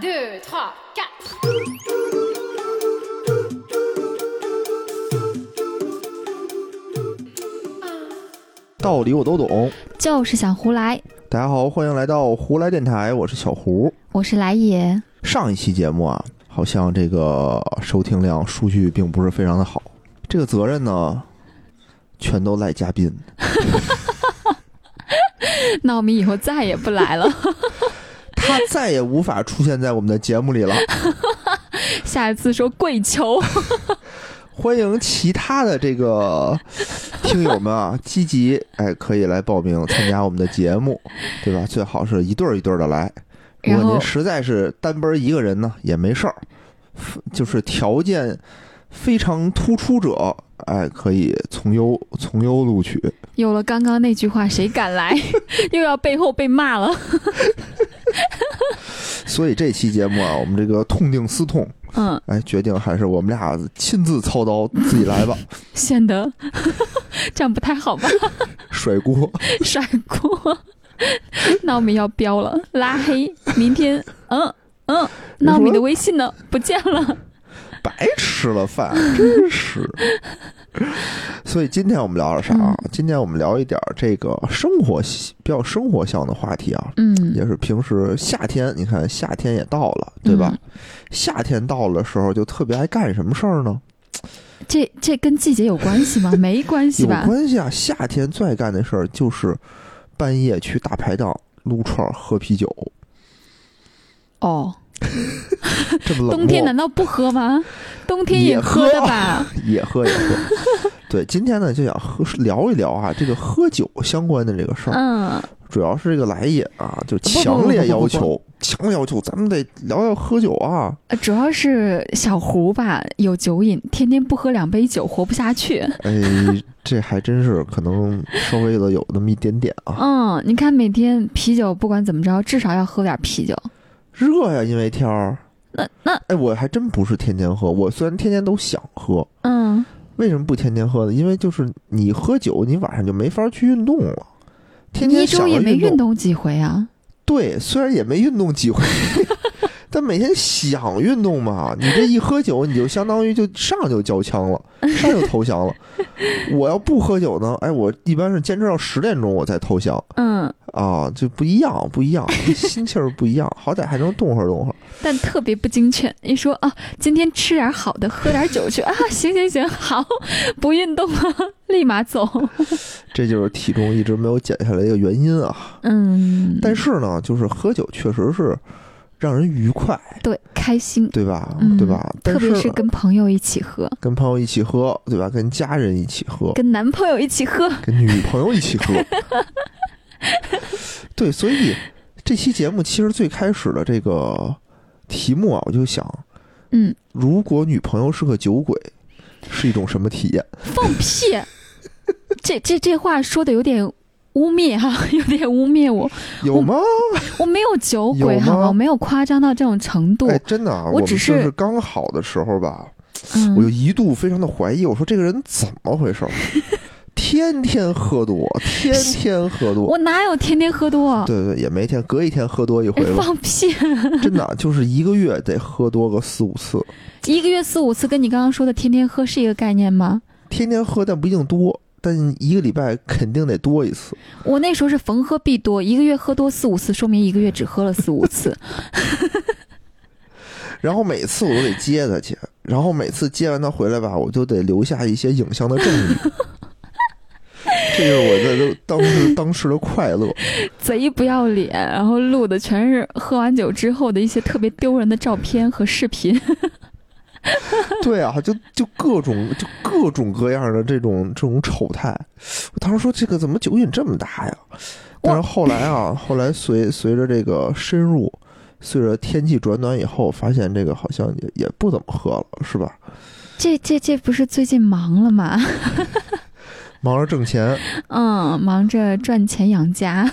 Deux, trois, quatre. 道理我都懂。就是想胡来。大家好，欢迎来到胡来电台，我是小胡。我是来也，上一期节目啊，好像这个收听量数据并不是非常的好，这个责任呢，全都赖嘉宾。那我们以后再也不来了。他再也无法出现在我们的节目里了。下一次说跪求。欢迎其他的这个 听友们啊，积极哎，可以来报名参加我们的节目，对吧？最好是一对儿一对儿的来。如果您实在是单奔一个人呢，也没事儿，就是条件非常突出者，哎，可以从优从优录取。有了刚刚那句话，谁敢来？又要背后被骂了。所以这期节目啊，我们这个痛定思痛，嗯，哎，决定还是我们俩亲自操刀，自己来吧，显得 这样不太好吧？甩锅。甩锅。那我们要标了，拉黑。明天，嗯嗯，那我们的微信呢？不见了。白吃了饭，真是。所以今天我们聊点啥啊？今天我们聊一点这个生活比较生活向的话题啊，嗯，也是平时夏天，你看夏天也到了，对吧？夏天到了的时候，就特别爱干什么事儿呢？这这跟季节有关系吗？没关系有吧？关系啊！夏天最爱干的事儿就是半夜去大排档撸串儿喝啤酒，哦。冬天难道不喝吗？冬天也喝的吧？也喝 也喝。对，今天呢就想喝聊一聊啊，这个喝酒相关的这个事儿。嗯，主要是这个来也啊，就强烈要不不不求，强烈要求，咱们得聊聊喝酒啊。呃主要是小胡吧，有酒瘾，天天不喝两杯酒活不下去。哎，这还真是可能稍微的有那么一点点啊。嗯，你看每天啤酒不管怎么着，至少要喝点啤酒。热呀，因为天儿。那那哎，我还真不是天天喝，我虽然天天都想喝，嗯，为什么不天天喝呢？因为就是你喝酒，你晚上就没法去运动了。天天一周想也没运动几回啊？对，虽然也没运动几回，但每天想运动嘛。你这一喝酒，你就相当于就上就交枪了，上就投降了。我要不喝酒呢，哎，我一般是坚持到十点钟我才投降嗯，啊，就不一样，不一样，心气儿不一样，好歹还能动会儿动会儿。但特别不精确。一说啊，今天吃点好的，喝点酒去啊，行行行，好，不运动了，立马走。这就是体重一直没有减下来的一个原因啊。嗯，但是呢，就是喝酒确实是让人愉快，对，开心，对吧？嗯对吧？特别是跟朋友一起喝，跟朋友一起喝，对吧？跟家人一起喝，跟男朋友一起喝。跟女朋友一起喝。对，所以这期节目其实最开始的这个题目啊，我就想，嗯，如果女朋友是个酒鬼，是一种什么体验？放屁！这这这话说的有点污蔑哈、有点污蔑我。有吗？我没有酒鬼有吗好吗？我没有夸张到这种程度。哎，真的啊，我只我是是刚好的时候吧，我就嗯，一度非常的怀疑，我说这个人怎么回事儿？天天喝多，天天喝多。我哪有天天喝多？对对，也没天，隔一天喝多一回。放屁！真的啊就是一个月得喝多个四五次，一个月四五次，跟你刚刚说的天天喝是一个概念吗？天天喝但不一定多，但一个礼拜肯定得多一次。我那时候是逢喝必多，一个月喝多四五次，说明一个月只喝了四五次。然后每次我都得接他去，然后每次接完他回来吧，我就得留下一些影像的证据。这就是我的当时当时的快乐。贼不要脸，然后录的全是喝完酒之后的一些特别丢人的照片和视频。对啊，就就各种就各种各样的这种这种丑态。我当时说这个怎么酒瘾这么大呀？但是后来啊，后来随随着这个深入，随着天气转暖以后，发现这个好像也也不怎么喝了，是吧？这这这不是最近忙了吗？忙着挣钱。嗯，忙着赚钱养家。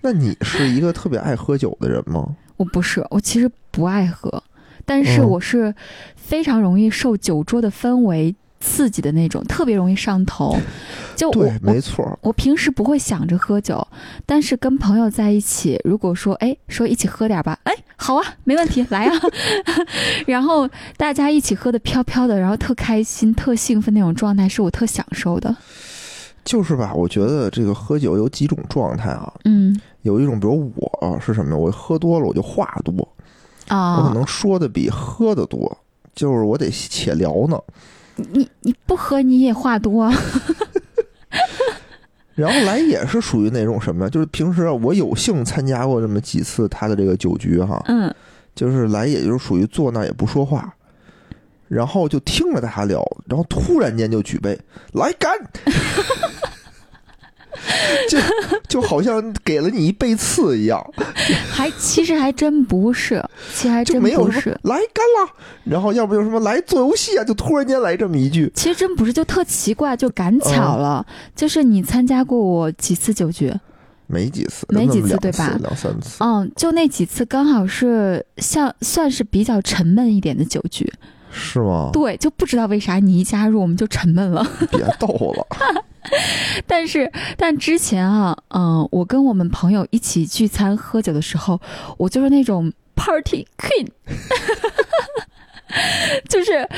那你是一个特别爱喝酒的人吗？我不是，我其实不爱喝，但是嗯我是非常容易受酒桌的氛围刺激的那种，特别容易上头。就我对，没错儿，我平时不会想着喝酒，但是跟朋友在一起，如果说哎说一起喝点吧，哎好啊，没问题，来啊，然后大家一起喝的飘飘的，然后特开心、特兴奋那种状态，是我特享受的。就是吧？我觉得这个喝酒有几种状态啊，嗯有一种，比如我啊是什么呀？我喝多了我就话多，我可啊，能说的比喝的多，就是我得且聊呢。你你不喝你也话多啊，然后来也是属于那种什么呀？就是平时啊我有幸参加过这么几次他的这个酒局哈，嗯就是来也就是属于坐那儿也不说话，然后就听着大家聊，然后突然间就举杯来干，就就好像给了你一背刺一样，还其实还真不是，其实还真没有不是。来干了，然后要不就什么来做游戏啊，就突然间来这么一句，其实真不是，就特奇怪，就赶巧了。就是你参加过我几次酒局，没几次，没几次对吧两三次，嗯，就那几次刚好是像算是比较沉闷一点的酒局。是吗？对，就不知道为啥你一加入我们就沉闷了。别逗了，但是，但之前啊，嗯、我跟我们朋友一起聚餐喝酒的时候，我就是那种 party queen，就是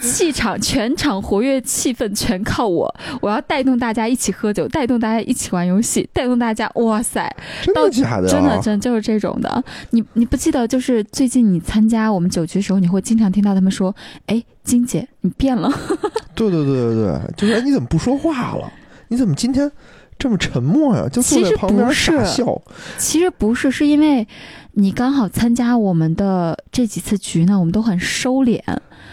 气场全场活跃，气氛全靠我，我要带动大家一起喝酒，带动大家一起玩游戏，带动大家，哇塞，真的假的、啊？真的真就是这种的。你你不记得，就是最近你参加我们酒局的时候，你会经常听到他们说：“哎，金姐，你变了。对对对对对，就是哎，你怎么不说话了？你怎么今天这么沉默呀、就坐在旁边傻笑。”其实不是，是因为你刚好参加我们的这几次局呢，我们都很收敛，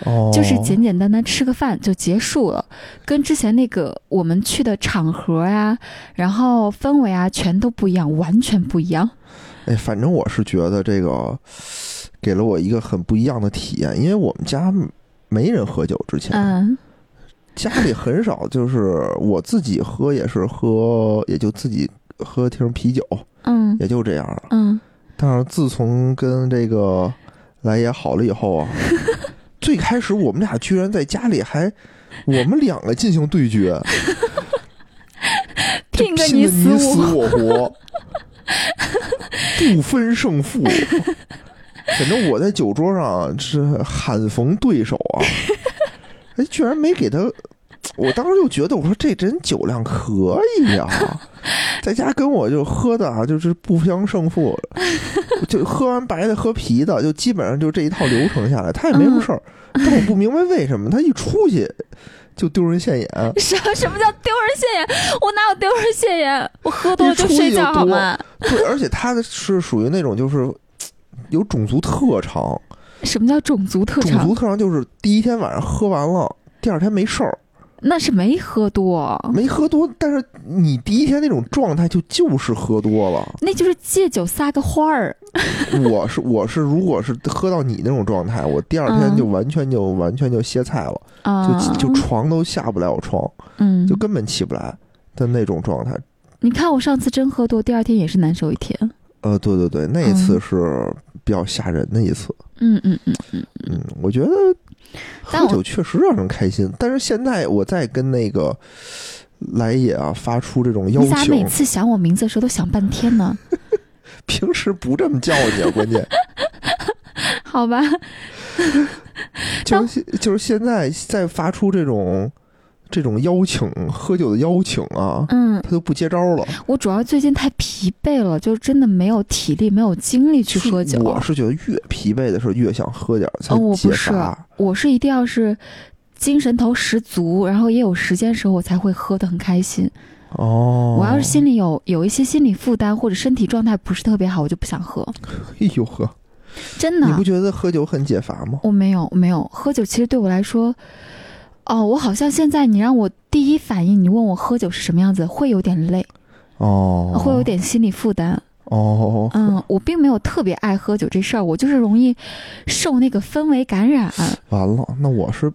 哦，就是简简单单吃个饭就结束了，跟之前那个我们去的场合啊，然后氛围啊，全都不一样，完全不一样。哎，反正我是觉得这个给了我一个很不一样的体验，因为我们家没人喝酒之前，嗯。家里很少，就是我自己喝也是喝，也就自己喝瓶啤酒，嗯。也就这样了。嗯，但是自从跟这个来也好了以后啊，最开始我们俩居然在家里还我们两个进行对决，就拼个你死我。活，不分胜负。反正我在酒桌上啊是罕逢对手啊，哎，居然没给他。我当时就觉得，我说这人酒量可以呀、在家跟我就喝的啊，就是不相胜负，就喝完白的喝啤的，就基本上就这一套流程下来，他也没什么事儿。但我不明白为什么他一出去就丢人现眼，什什么叫丢人现眼？我哪有丢人现眼？我喝多了就睡觉好吗？对，而且他的是属于那种就是有种族特长，什么叫种族特长种族？特长就是第一天晚上喝完了，第二天没事儿，那是没喝多，没喝多，但是你第一天那种状态就就是喝多了。那就是借酒撒个欢儿。我是我是，如果是喝到你那种状态，我第二天就完全就、完全就歇菜了，啊，就就床都下不了床，嗯，就根本起不来的那种状态。你看我上次真喝多，第二天也是难受一天。呃，对对对，那一次嗯是比较吓人的一次。嗯嗯嗯嗯，嗯，我觉得喝酒确实让人开心，但是现在我在跟那个来也啊发出这种邀你咋每，次想我名字的时候都想半天呢？平时不这么叫你啊，关键 好吧，就是就是现在在发出这种这种邀请喝酒的邀请啊，嗯，他都不接招了。我主要最近太疲惫了，就真的没有体力，没有精力去喝酒。我是觉得越疲惫的时候越想喝点儿才哦，我不是。，我是一定要是精神头十足，然后也有时间的时候，我才会喝得很开心。哦，我要是心里有有一些心理负担或者身体状态不是特别好，我就不想喝。哎呦呵，真的你不，觉得喝酒很解乏吗？我没有，我没有喝酒。其实对我来说，哦，我好像现在你让我第一反应，你问我喝酒是什么样子，会有点累，哦，会有点心理负担。哦，嗯，我并没有特别爱喝酒这事儿，我就是容易受那个氛围感染。完了，那我是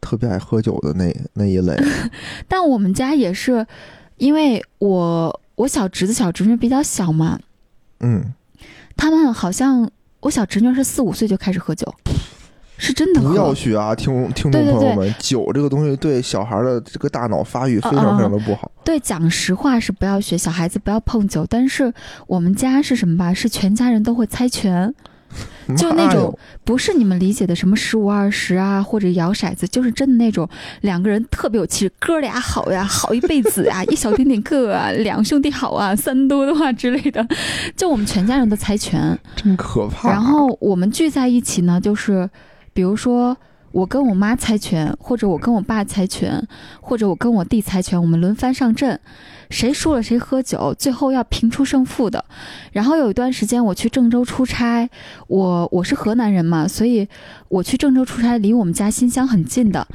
特别爱喝酒的那那一类。但我们家也是，因为我我小侄子小侄女比较小嘛，嗯，他们好像我小侄女是四五岁就开始喝酒，是真的不要。学啊，听听众朋友们，酒这个东西对小孩的这个大脑发育非啊常非常的不好。对，讲实话是不要学，小孩子不要碰酒。但是我们家是什么吧？是全家人都会猜拳，就那种不是你们理解的什么十五二十啊，或者摇骰子，就是真的那种两个人特别有气质，哥俩好呀，好一辈子呀，一小点点个啊，两兄弟好啊，三多的话之类的，就我们全家人都猜拳。真可怕。然后我们聚在一起呢，就是比如说我跟我妈猜拳，或者我跟我爸猜拳，或者我跟我弟猜拳，我们轮番上阵，谁输了谁喝酒，最后要评出胜负的。然后有一段时间我去郑州出差，我我是河南人嘛，所以我去郑州出差离我们家新乡很近的。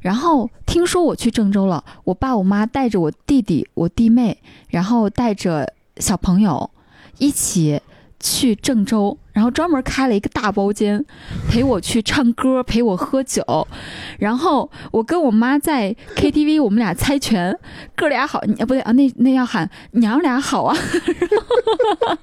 然后听说我去郑州了，我爸我妈带着我弟弟、我弟妹，然后带着小朋友一起去郑州，然后专门开了一个大包间，陪我去唱歌，陪我喝酒。然后我跟我妈在 KTV，我们俩猜拳，哥俩好，你不对啊，那那要喊娘俩好啊，然 后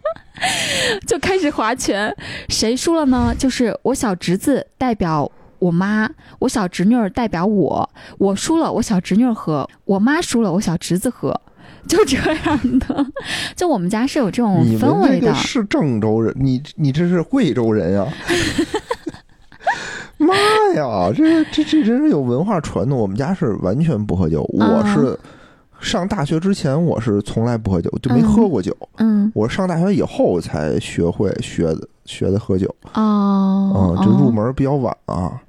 就开始划拳，谁输了呢？就是我小侄子代表。我妈，我小侄女代表我，我输了，我小侄女喝；我妈输了，我小侄子喝，就这样的。就我们家是有这种氛围的这个，是郑州人，你你这是贵州人呀、妈呀，这这这真是有文化传统。我们家是完全不喝酒，我啊是上大学之前我是从来不喝酒，就没喝过酒。嗯我上大学以后才学会学的学的喝酒，哦嗯，，这入哦门比较晚啊。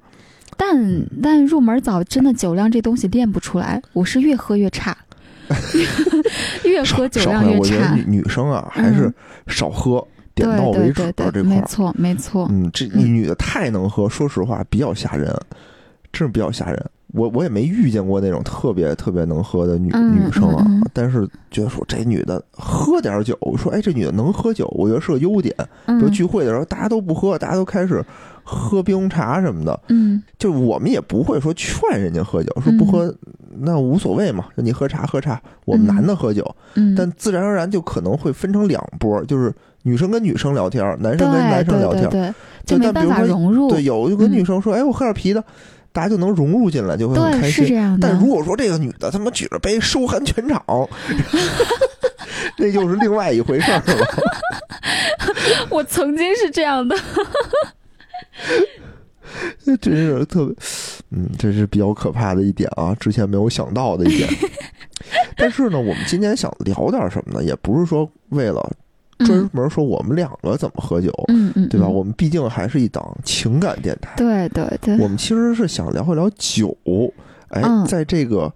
但但入门早，真的酒量这东西练不出来，我是越喝越差，越喝酒量越差我觉得女。女生啊还是嗯少喝，点到为止这块儿。没错没错。嗯，这嗯女的太能喝，说实话比较吓人，真是比较吓人。我我也没遇见过那种特别特别能喝的女、嗯女生啊，但是觉得说这女的喝点酒，说哎这女的能喝酒，我觉得是个优点。比如嗯聚会的时候大家都不喝，大家都开始喝冰红茶什么的，嗯就我们也不会说劝人家喝酒，说不喝、那无所谓嘛，你喝茶喝茶，我们嗯男的喝酒，嗯，但自然而然就可能会分成两波，就是女生跟女生聊天，男生跟男生聊天对。对，就就没办法但比如说融入。对，有一个嗯女生说：“哎，我喝点啤的。”大家就能融入进来，就会很开心。但如果说这个女的他妈举着杯收寒全场，那又是另外一回事儿了。我曾经是这样的。真是特别，嗯，这是比较可怕的一点啊，之前没有想到的一点。但是呢，我们今天想聊点什么呢？也不是说为了专嗯门说我们两个怎么喝酒，嗯嗯，对吧？嗯我们毕竟还是一档情感电台。对对对，我们其实是想聊一聊酒，哎，嗯在这个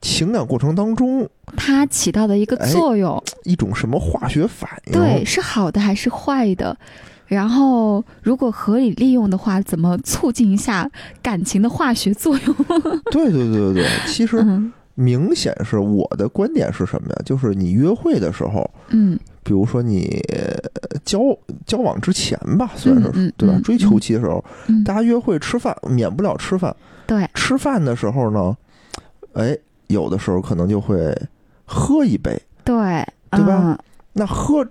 情感过程当中，它起到的一个哎作用，一种什么化学反应？对，是好的还是坏的？然后，如果合理利用的话，怎么促进一下感情的化学作用？对对对对对，其实嗯明显是我的观点是什么呀？就是你约会的时候，嗯比如说你呃交交往之前吧，算是、嗯嗯对吧？嗯追求期的时候，嗯，大家约会吃饭，免不了吃饭。对，吃饭的时候呢，哎，有的时候可能就会喝一杯。对对吧嗯那喝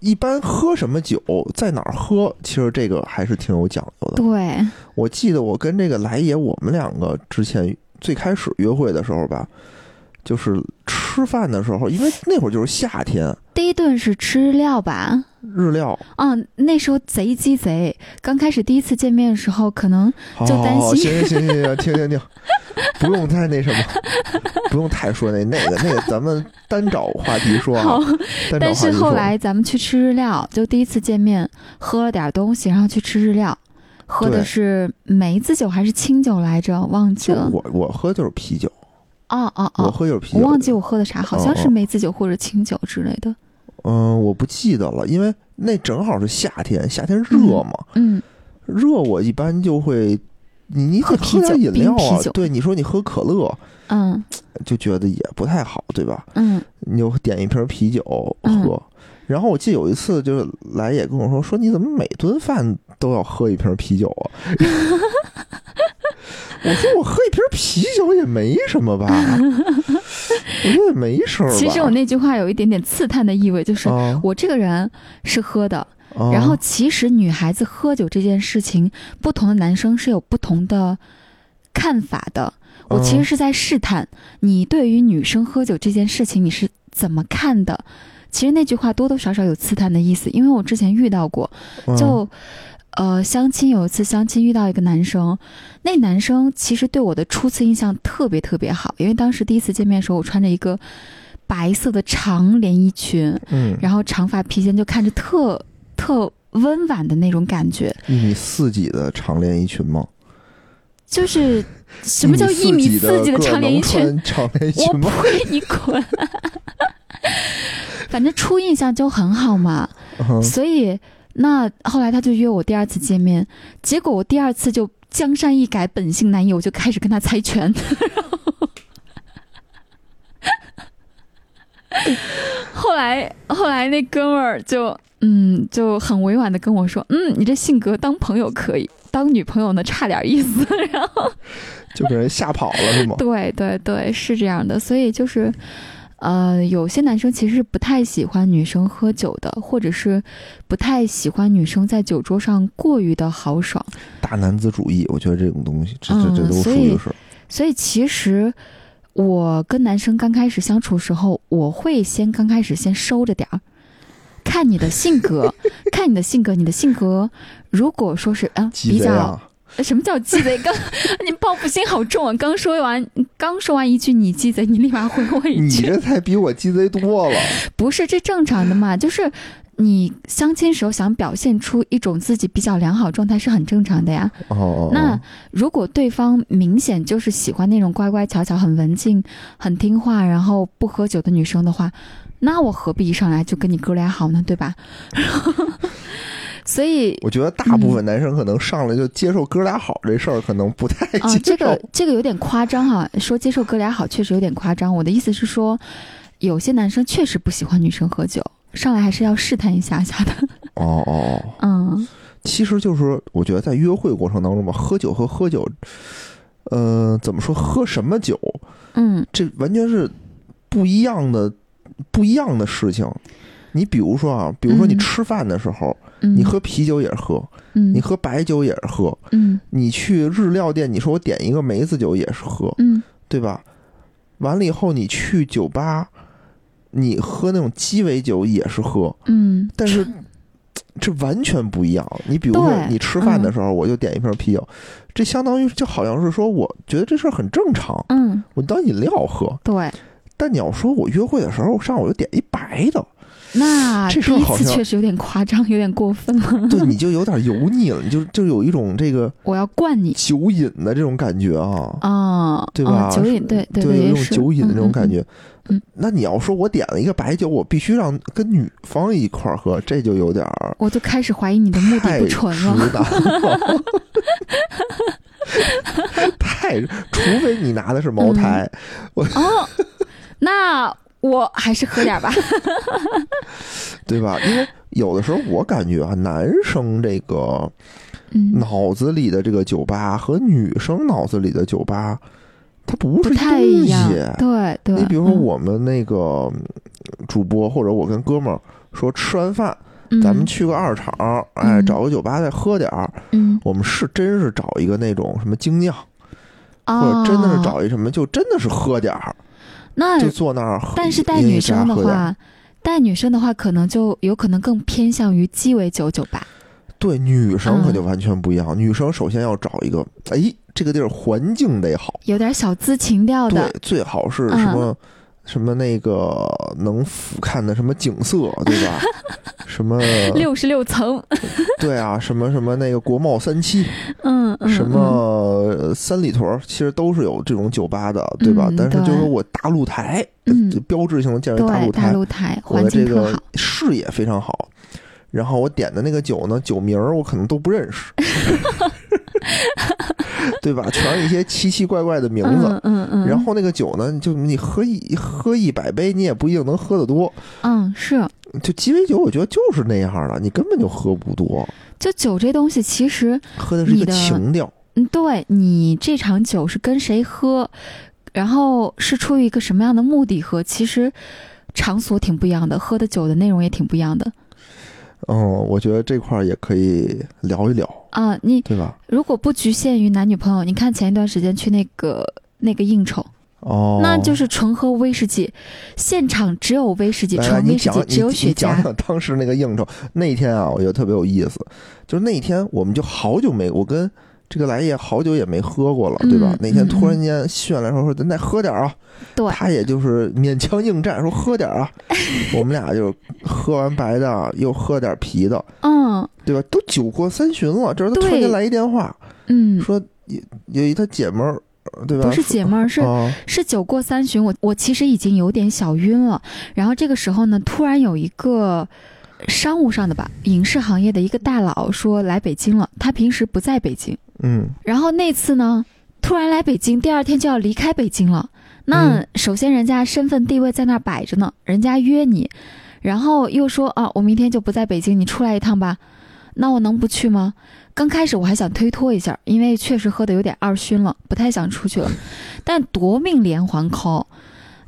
一般喝什么酒，在哪儿喝，其实这个还是挺有讲究的。对，我记得我跟这个来也，我们两个之前最开始约会的时候吧，就是吃饭的时候，因为那会儿就是夏天，第一顿是吃日料吧？日料，嗯，那时候贼鸡贼。刚开始第一次见面的时候，可能就担心行行行行行，停停停，不用太那什么，不用太说那那个那个，咱们单找话题说但是。后来咱们去吃日料，就第一次见面喝了点东西，然后去吃日料，喝的是梅子酒还是清酒来着？忘记了。我我喝就是啤酒，哦哦我哦，喝就是啤酒，我忘记我喝的啥，好像是梅子酒或者清酒之类的。嗯，我不记得了，因为那正好是夏天，夏天热嘛，嗯，热我一般就会，你你得喝点饮料啊。对，你说你喝可乐，嗯就觉得也不太好，对吧？嗯你就点一瓶啤酒嗯喝。然后我记得有一次，就是来也跟我说，说你怎么每顿饭都要喝一瓶啤酒啊？我说我喝一瓶啤酒也没什么吧，我说也没事儿。其实我那句话有一点点刺探的意味，就是啊我这个人是喝的，啊然后其实女孩子喝酒这件事情，不同的男生是有不同的看法的。我其实嗯是在试探你对于女生喝酒这件事情你是怎么看的。其实那句话多多少少有刺探的意思，因为我之前遇到过，嗯就呃相亲有一次相亲遇到一个男生，那男生其实对我的初次印象特别特别好，因为当时第一次见面的时候，我穿着一个白色的长连衣裙，嗯，然后长发披肩，就看着特特温婉的那种感觉。一米四几的长连衣裙吗？就是 什么叫一米四几的长连衣裙？我裙吗？呸！你滚！反正初印象就很好嘛，嗯所以那后来他就约我第二次见面，结果我第二次就江山易改，本性难移，我就开始跟他猜拳。后来后来那哥们儿就嗯就很委婉的跟我说，嗯，你这性格当朋友可以，当女朋友呢差点意思。然后就给人吓跑了是吗？对对对，是这样的，所以就是，呃，有些男生其实是不太喜欢女生喝酒的，或者是不太喜欢女生在酒桌上过于的豪爽，大男子主义，我觉得这种东西，这这这嗯都属于是。所以其实我跟男生刚开始相处时候，我会先刚开始先收着点儿。看你的性格，看你的性格，你的性格，如果说是啊、鸡比较！什么叫鸡贼？刚 你报复心好重啊！刚说完，刚说完一句你鸡贼，你立马回我一句，你这才比我鸡贼多了。不是这正常的嘛？就是你相亲时候想表现出一种自己比较良好状态是很正常的呀。哦哦，那如果对方明显就是喜欢那种乖乖巧巧、很文静、很听话，然后不喝酒的女生的话，那我何必一上来就跟你哥俩好呢？对吧？所以我觉得大部分男生可能上来就接受哥俩好这事儿，可能不太啊、接受。这个这个有点夸张哈、说接受哥俩好确实有点夸张。我的意思是说，有些男生确实不喜欢女生喝酒，上来还是要试探一下下的。哦哦哦，嗯其实就是我觉得在约会过程当中吧，喝酒和喝酒，呃，怎么说喝什么酒，嗯这完全是不一样的不一样的事情。你比如说啊，比如说你嗯吃饭的时候，嗯，你喝啤酒也是喝，嗯你喝白酒也是喝，嗯你去日料店，你说我点一个梅子酒也是喝，嗯对吧？完了以后，你去酒吧，你喝那种鸡尾酒也是喝，嗯，但是这完全不一样。你比如说，你吃饭的时候，我就点一瓶啤酒，这相当于就好像是说，我觉得这事儿很正常，嗯我当饮料喝。对。但你要说我约会的时候上午就点一白的，那这事儿好像确实有点夸张，有点过分了。对，你就有点油腻了，你就就有一种这个 我要灌你酒瘾的这种感觉啊。啊，对吧啊酒瘾，对对有也是一种酒瘾的这种感。觉。嗯那你要说我点了一个白酒，我必须让跟女方一块儿喝，这就有点儿我就开始怀疑你的目的不纯了。太，除非你拿的是茅台，哦，那我还是喝点儿吧。对吧？因为有的时候我感觉啊，男生这个嗯，脑子里的这个酒吧和女生脑子里的酒吧，它不是太一一样。对对。你比如说嗯，我们那个嗯主播或者我跟哥们儿说吃完饭咱们嗯去个二厂，哎，嗯找个酒吧再喝点儿。嗯，我们是真是找一个那种什么精酿，或哦者真的是找一什么，就真的是喝点儿，那就坐那儿喝。但是带女生的话，带女生的话，可能就有可能更偏向于鸡尾酒酒吧。对女生可嗯就完全不一样。女生首先要找一个，哎，这个地儿环境得好，有点小资情调的对的，，最好是嗯什么、什么那个能俯瞰的什么景色，对吧？什么六十六层，对啊，什么什么那个国贸三期，嗯嗯，什么呃三里屯儿，其实都是有这种酒吧的，对吧？嗯但是就是我大大露台，标志性的建筑大露台，露台我的这个视野非常好。然后我点的那个酒呢，酒名儿我可能都不认识，对吧？全是一些奇奇怪怪的名字。嗯嗯嗯，然后那个酒呢，就你喝一喝一百杯，你也不一定能喝得多。嗯是，就鸡尾酒，我觉得就是那样的，你根本就喝不多，就酒这东西，其实喝的是一个情调。嗯，对你这场酒是跟谁喝，然后是出于一个什么样的目的喝，其实场所挺不一样的，喝的酒的内容也挺不一样的。嗯，我觉得这块儿也可以聊一聊，啊，你对吧？如果不局限于男女朋友，你看前一段时间去那个那个应酬，哦，那就是纯喝威士忌，现场只有威士忌，来来纯，威士忌只有雪茄。你讲讲当时那个应酬那天啊，我觉得特别有意思，就是那天我们就好久没，我跟这个来也好久也没喝过了，对吧？嗯那天嗯突然间炫来说说咱再喝点儿啊，对，他也就是勉强应战，说喝点儿啊，我们俩就喝完白的，又喝点啤的，嗯对吧？都酒过三巡了，这时候他突然间来一电话，嗯，说有有一他姐们儿，对吧？不是姐们儿，是啊，是酒过三巡，我我其实已经有点小晕了。然后这个时候呢，突然有一个商务上的吧，影视行业的一个大佬说来北京了，他平时不在北京。嗯然后那次呢，突然来北京，第二天就要离开北京了。那嗯首先人家身份地位在那儿摆着呢，人家约你，然后又说啊，我明天就不在北京，你出来一趟吧。那我能不去吗？刚开始我还想推脱一下，因为确实喝的有点二熏了，不太想出去了。但夺命连环 call，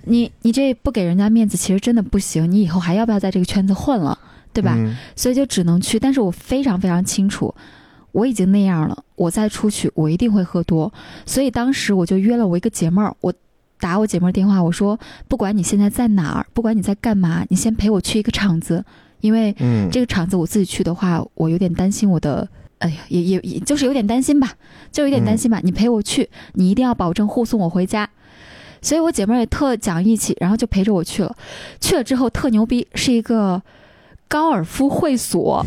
你你这不给人家面子，其实真的不行。你以后还要不要在这个圈子混了，对吧？嗯所以就只能去。但是我非常非常清楚，我已经那样了，我再出去我一定会喝多。所以当时我就约了我一个姐妹儿，我打我姐妹儿电话，我说不管你现在在哪儿，不管你在干嘛，你先陪我去一个场子，因为嗯，这个场子我自己去的话，我有点担心我的。哎呀，也也也就是有点担心吧，就有点担心吧。你陪我去，你一定要保证护送我回家。所以我姐妹儿也特讲义气，然后就陪着我去了。去了之后特牛逼，是一个高尔夫会所，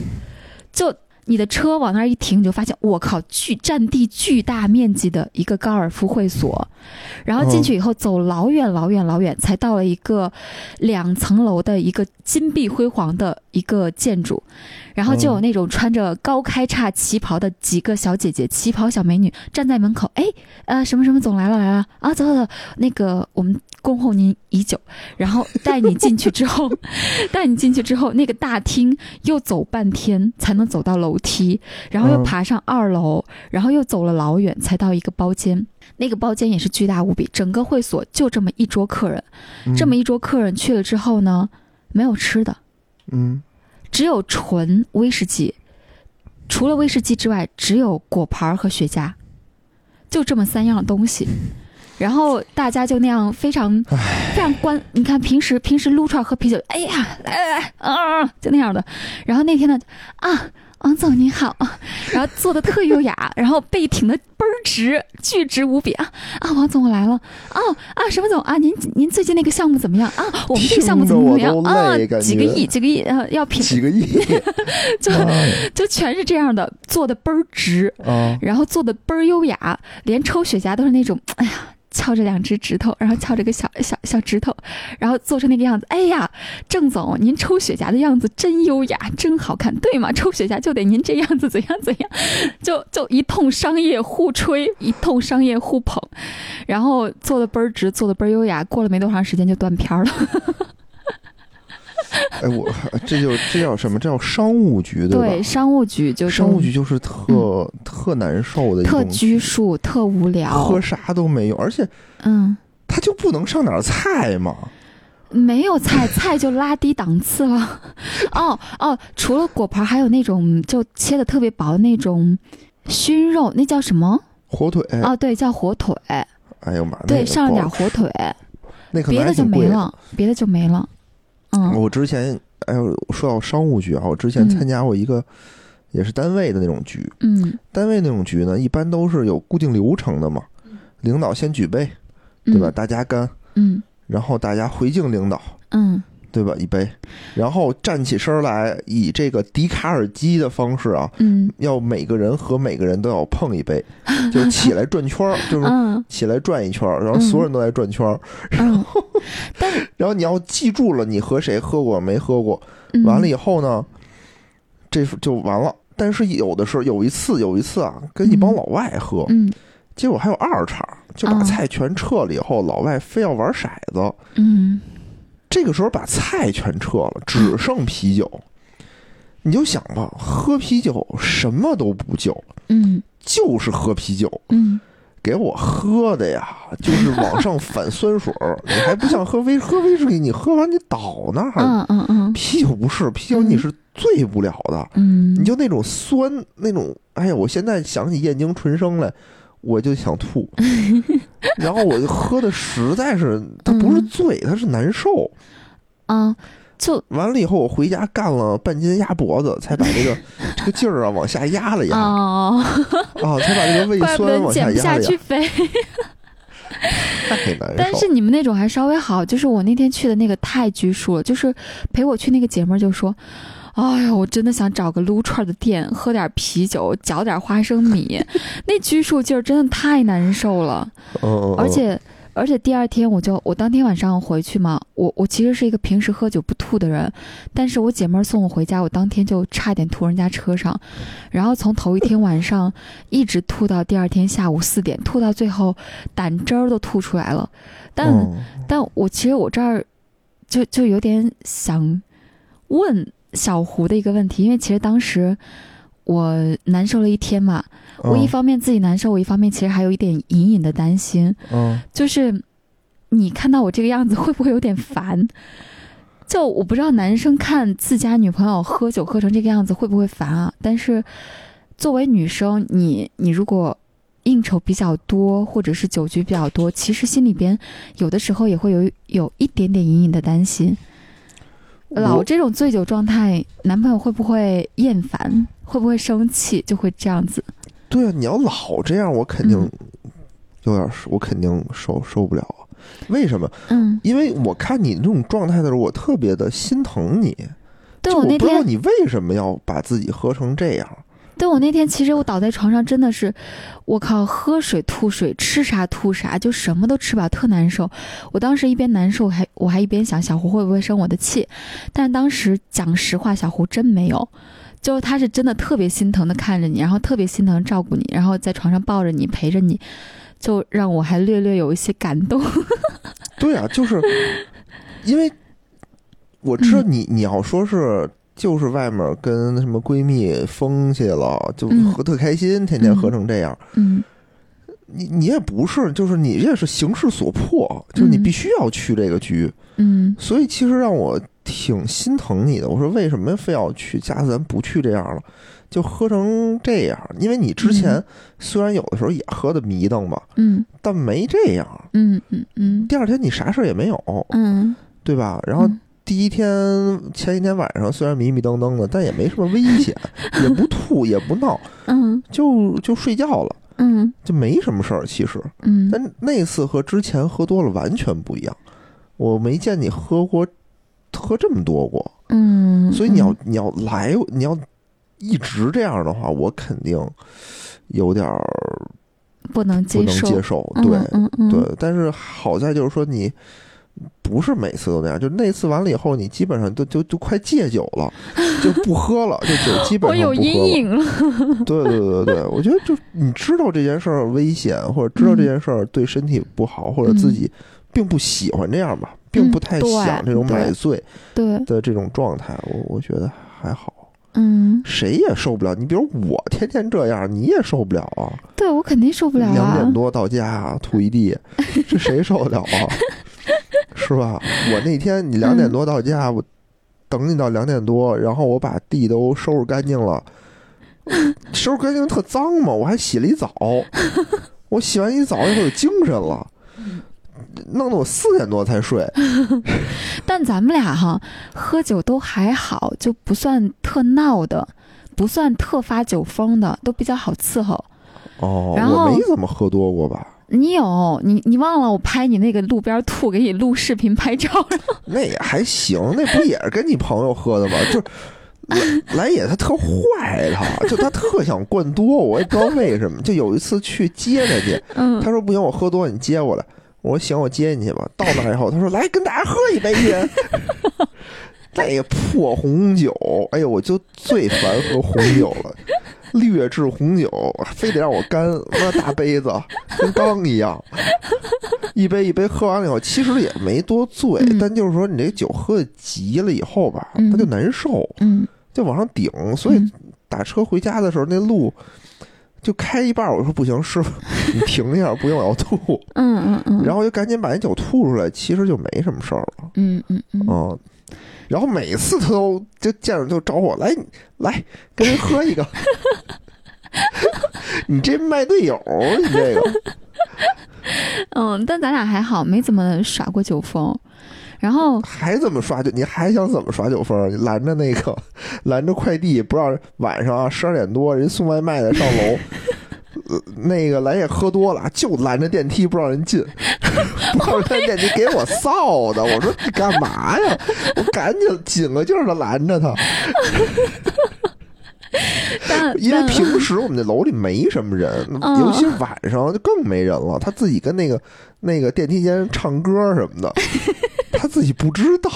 就你的车往那儿一停，你就发现我靠，巨占地巨大面积的一个高尔夫会所。然后进去以后，走老远老远老远，才到了一个两层楼的一个金碧辉煌的一个建筑，然后就有那种穿着高开叉旗袍的几个小姐姐，旗袍小美女站在门口，哎，呃，什么什么总来了来了啊，走走走，那个我们恭候您已久，然后带你进去之后，带你进去之后，那个大厅又走半天才能走到楼梯，然后又嗯。爬上二楼，然后又走了老远才到一个包间。那个包间也是巨大无比，整个会所就这么一桌客人，嗯。这么一桌客人去了之后呢，没有吃的，嗯只有纯威士忌，除了威士忌之外，只有果盘和雪茄，就这么三样东西。然后大家就那样非常非常关，你看平时平时撸串喝啤酒，哎呀，来来来，嗯，就那样的。然后那天呢，啊，王总您好，然后坐的特优雅，然后背挺的倍儿直，巨直无比。啊啊，王总我来了，哦啊，什么总？啊，您您最近那个项目怎么样？啊？我们这个项目怎么怎么样？啊几个亿，几个亿，呃，要评几个亿。就啊。就全是这样的，坐的倍儿直，啊，然后坐的倍儿优雅，连抽雪茄都是那种，哎呀。翘着两只指头，然后翘着个小小小指头，然后做成那个样子。哎呀，郑总，您抽雪茄的样子真优雅，真好看，对吗？抽雪茄就得您这样子，怎样怎样，就就一通商业互吹，一通商业互捧，然后做的倍儿直，做的倍儿优雅。过了没多长时间就断片儿了。哎，我这就这叫什么？这叫商务局对吧？对，商务局就是商务局就是特、特难受的一特拘束，特无聊喝。啥都没有，而且嗯。他就不能上点菜吗？没有菜，菜就拉低档次了。哦哦，除了果盘，还有那种就切的特别薄的那种熏肉，那叫什么？火腿，哦，对，叫火腿。哎呦妈，对，上了点火腿，别的就。没了，别的就没了。嗯我之前，哎呦，说到商务局啊，我之前嗯参加过一个，也是单位的那种局。嗯，单位那种局呢，一般都是有固定流程的嘛。领导先举杯，对吧？嗯大家干，嗯然后大家回敬领导，嗯对吧？一杯，然后站起身来，以这个笛卡尔基的方式啊，嗯。要每个人和每个人都要碰一杯，就起来转圈儿，就是嗯。起来转一圈儿，然后所有人都在转圈儿，嗯，然后你要记住了你和谁喝过没喝过，嗯完了以后呢，这就完了。但是有的时候有一次有一次啊，跟一帮嗯。老外喝，嗯。结果还有二茬，就把哦。菜全撤了以后，老外非要玩骰子，嗯这个时候把菜全撤了，只剩啤酒。你就想吧，喝啤酒什么都不救，嗯。就是喝啤酒。嗯。给我喝的呀，就是往上反酸水儿，你还不像喝威喝威士忌，你喝完你倒那儿，嗯嗯嗯。啤酒不是啤酒，你是醉不了的，嗯，你就那种酸那种，哎呀，我现在想起燕京纯生来，我就想吐。然后我就喝的实在是，它不是醉，它是难受。啊，就完了以后，我回家干了半斤鸭脖子，才把这个 这个劲儿啊往下压了压哦，啊，才把这个胃酸往下压了压，下去肥。太难受但是。你们那种还稍微好，就是我那天去的那个太拘束了，就是陪我去那个姐们儿就说。哎呀，我真的想找个撸串的店，喝点啤酒，嚼点花生米，那拘束劲儿真的太难受了。嗯嗯，嗯而且而且第二天我就我当天晚上回去嘛，我我其实是一个平时喝酒不吐的人，但是我姐妹儿送我回家，我当天就差点吐人家车上，然后从头一天晚上一直吐到第二天下午四点，吐到最后胆汁儿都吐出来了。但、嗯但我其实我这儿就就有点想问小胡的一个问题，因为其实当时我难受了一天嘛，我一嗯方面自己难受，我一方面其实还有一点隐隐的担心，嗯就是你看到我这个样子会不会有点烦？就我不知道男生看自家女朋友喝酒喝成这个样子会不会烦啊？但是作为女生，你你如果应酬比较多，或者是酒局比较多，其实心里边有的时候也会有有一点点隐隐的担心。老这种醉酒状态，男朋友会不会厌烦？会不会生气？就会这样子。对啊，你要老这样，我肯定嗯有点，我肯定受受不了。为什么？嗯，因为我看你那种状态的时候，我特别的心疼你。对就我不知道你为什么要把自己喝成这样。对我那天其实我倒在床上真的是，我靠，喝水吐水，吃啥吐啥，就什么都吃不了，特难受。我当时一边难受，还我还一边想小胡会不会生我的气，但是当时讲实话，小胡真没有，就是他是真的特别心疼的看着你，然后特别心疼照顾你，然后在床上抱着你陪着你，就让我还略略有一些感动。对啊，就是因为我知道嗯你，你要说是就是外面跟什么闺蜜疯去了，就嗯喝特开心，天天喝成这样。嗯你你也不是，就是你这是形势所迫，就是你嗯必须要去这个局。嗯所以其实让我挺心疼你的。我说为什么非要去？下次咱不去这样了，就喝成这样。因为你之前嗯虽然有的时候也喝的迷瞪吧，嗯但没这样。嗯嗯嗯第二天你啥事儿也没有，嗯，对吧？然后第一天前一天晚上虽然迷迷瞪瞪的，但也没什么危险，也不吐也不闹，嗯就就睡觉了，嗯就没什么事儿。其实，嗯但那次和之前喝多了完全不一样。我没见你喝过喝这么多过，嗯，所以你要你要来，你要一直这样的话，我肯定有点儿不能不能接受，对嗯嗯，对，但是好在就是说你。不是每次都那样，就那次完了以后，你基本上都就就快戒酒了，就不喝了，就酒 基本上不喝了。阴影了。对对对对，我觉得就你知道这件事儿危险，或者知道这件事儿对身体不好，或者自己并不喜欢这样吧，并不太想这种买醉对，的这种状态，我我觉得还好。嗯，谁也受不了。你比如我天天这样，你也受不了啊。对我肯定受不了啊两点。多到家吐一地，这谁受得了啊？是吧？我那天你两点多到家，我等你到两点多，然后我把地都收拾干净了，收拾干净特脏嘛，我还洗了一澡，我洗完一澡以后有精神了。弄得我四点多才睡，但咱们俩哈喝酒都还好，就不算特闹的，不算特发酒疯的，都比较好伺候。哦，然后我没怎么喝多过吧？你有你你忘了我拍你那个路边吐，给你录视频拍照了？那也还行，那不也是跟你朋友喝的吗？就是来来也他特坏，他 就他特想灌多，我也不知道为什么。就有一次去接他去，嗯他说不行，我喝多，你接我来。我说行，我接你去吧。到那儿以后，他说来跟大家喝一杯去。那个破红酒，哎呦，我就最烦喝红酒了。劣质红酒，非得让我干，那大杯子跟缸一样，一杯一杯喝完了以后，其实也没多醉，嗯但就是说你这酒喝的急了以后吧，嗯它就难受，嗯就往上顶，所以嗯打车回家的时候那路就开一半儿，我说不行，师傅你停一下，不行我要吐，嗯嗯嗯，然后就赶紧把那酒吐出来，其实就没什么事儿了，嗯嗯嗯。嗯。然后每次他都就见着就找我来来跟人喝一个，你这卖队友，你这个嗯，但咱俩还好，没怎么耍过酒疯。然后还怎么耍酒？你还想怎么耍酒疯？你拦着那个 拦着快递，不让晚上啊十二点多人送外卖的上楼。呃，那个蓝也喝多了，就拦着电梯不让人进，不让人进电梯，给我臊的。我说你干嘛呀？我赶紧紧个劲儿的拦着他，但因为平时我们那楼里没什么人，嗯尤其晚上就更没人了。他自己跟那个那个电梯间唱歌什么的，他自己不知道，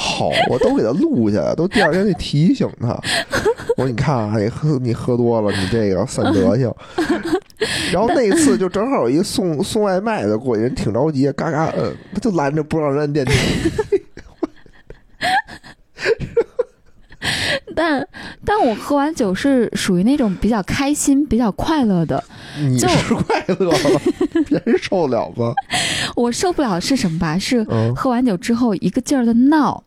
我都给他录下来，都第二天去提醒他。我说你看啊，你喝你喝多了，你这个散德性。然后那次就正好有一个送送外卖的过去，人挺着急，嘎嘎摁，他就拦着不让人按电梯。但但我喝完酒是属于那种比较开心、比较快乐的。你就是快乐了，别 人受得了吗？我受不了是什么吧？是嗯，喝完酒之后一个劲儿的闹、